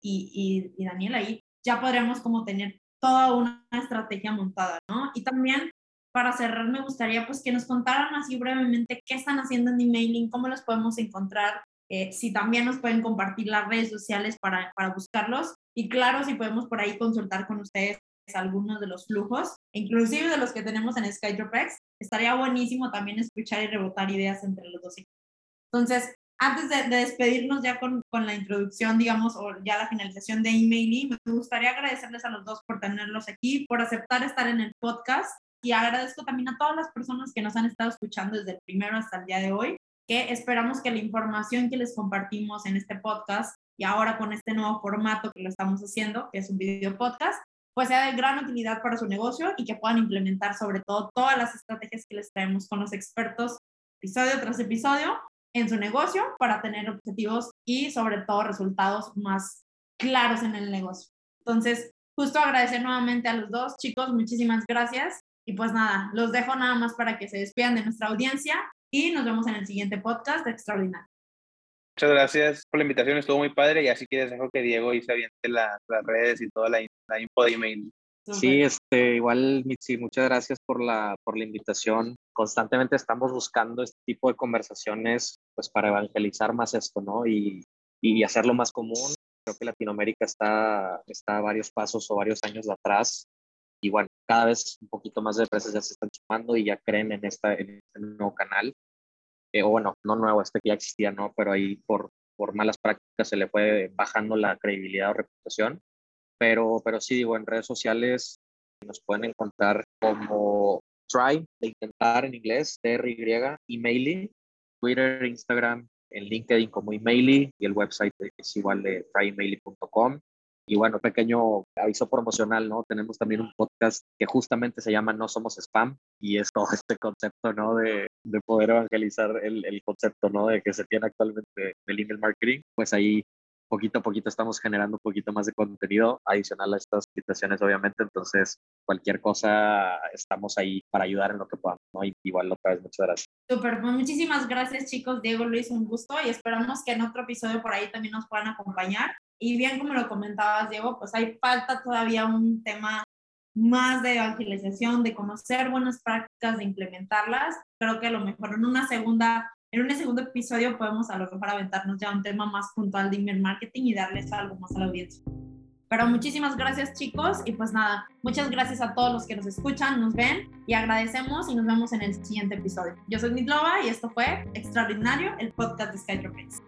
y, y, y Daniel ahí, ya podremos como tener toda una estrategia montada, ¿no? Y también para cerrar me gustaría pues que nos contaran así brevemente qué están haciendo en emailing, cómo los podemos encontrar, eh, si también nos pueden compartir las redes sociales para, para buscarlos y claro, si podemos por ahí consultar con ustedes algunos de los flujos, inclusive de los que tenemos en SkyDropX. Estaría buenísimo también escuchar y rebotar ideas entre los dos. Entonces, antes de, despedirnos ya con, con, la introducción, digamos, o ya la finalización de emailing, me gustaría agradecerles a los dos por tenerlos aquí, por aceptar estar en el podcast. Y agradezco también a todas las personas que nos han estado escuchando desde el primero hasta el día de hoy, que esperamos que la información que les compartimos en este podcast y ahora con este nuevo formato que lo estamos haciendo, que es un video podcast, pues sea de gran utilidad para su negocio y que puedan implementar sobre todo todas las estrategias que les traemos con los expertos episodio tras episodio en su negocio para tener objetivos y sobre todo resultados más claros en el negocio. Entonces, justo agradecer nuevamente a los dos chicos, muchísimas gracias y pues nada, los dejo nada más para que se despidan de nuestra audiencia y nos vemos en el siguiente podcast de Extraordinario. Muchas gracias por la invitación, estuvo muy padre y así que dejo que Diego y se aviente las redes y toda la, la info de email. Sí, este, igual, Mitzi, muchas gracias por la, por la invitación. Constantemente estamos buscando este tipo de conversaciones pues para evangelizar más esto, ¿no? Y, y hacerlo más común. Creo que Latinoamérica está, está a varios pasos o varios años atrás. Y bueno, cada vez un poquito más de empresas ya se están sumando y ya creen en, esta, en este nuevo canal. Eh, o bueno, no nuevo, este que ya existía, ¿no? Pero ahí por, por malas prácticas se le fue bajando la credibilidad o reputación. Pero, pero sí, digo, en redes sociales nos pueden encontrar como try, de intentar en inglés, TRY, emaily, Twitter, Instagram, en LinkedIn como emaily y el website es igual de tryemaily.com. Y bueno, pequeño aviso promocional, ¿no? Tenemos también un podcast que justamente se llama No Somos Spam y es todo este concepto, ¿no? De, de poder evangelizar el, el, concepto, ¿no? De que se tiene actualmente del email marketing. Pues ahí poquito a poquito estamos generando un poquito más de contenido adicional a estas invitaciones, obviamente. Entonces, cualquier cosa, estamos ahí para ayudar en lo que podamos. ¿no? igual otra vez, muchas gracias. Súper, pues muchísimas gracias chicos, Diego, Luis, un gusto y esperamos que en otro episodio por ahí también nos puedan acompañar. Y bien como lo comentabas, Diego, pues hay falta todavía un tema más de evangelización, de conocer buenas prácticas, de implementarlas. Creo que a lo mejor en una segunda, en un segundo episodio podemos a lo mejor aventarnos ya un tema más puntual de email marketing y darles algo más a la audiencia. Pero muchísimas gracias chicos y pues nada, muchas gracias a todos los que nos escuchan, nos ven y agradecemos y nos vemos en el siguiente episodio. Yo soy Nitlova y esto fue Extraordinario, el podcast de Skytropex.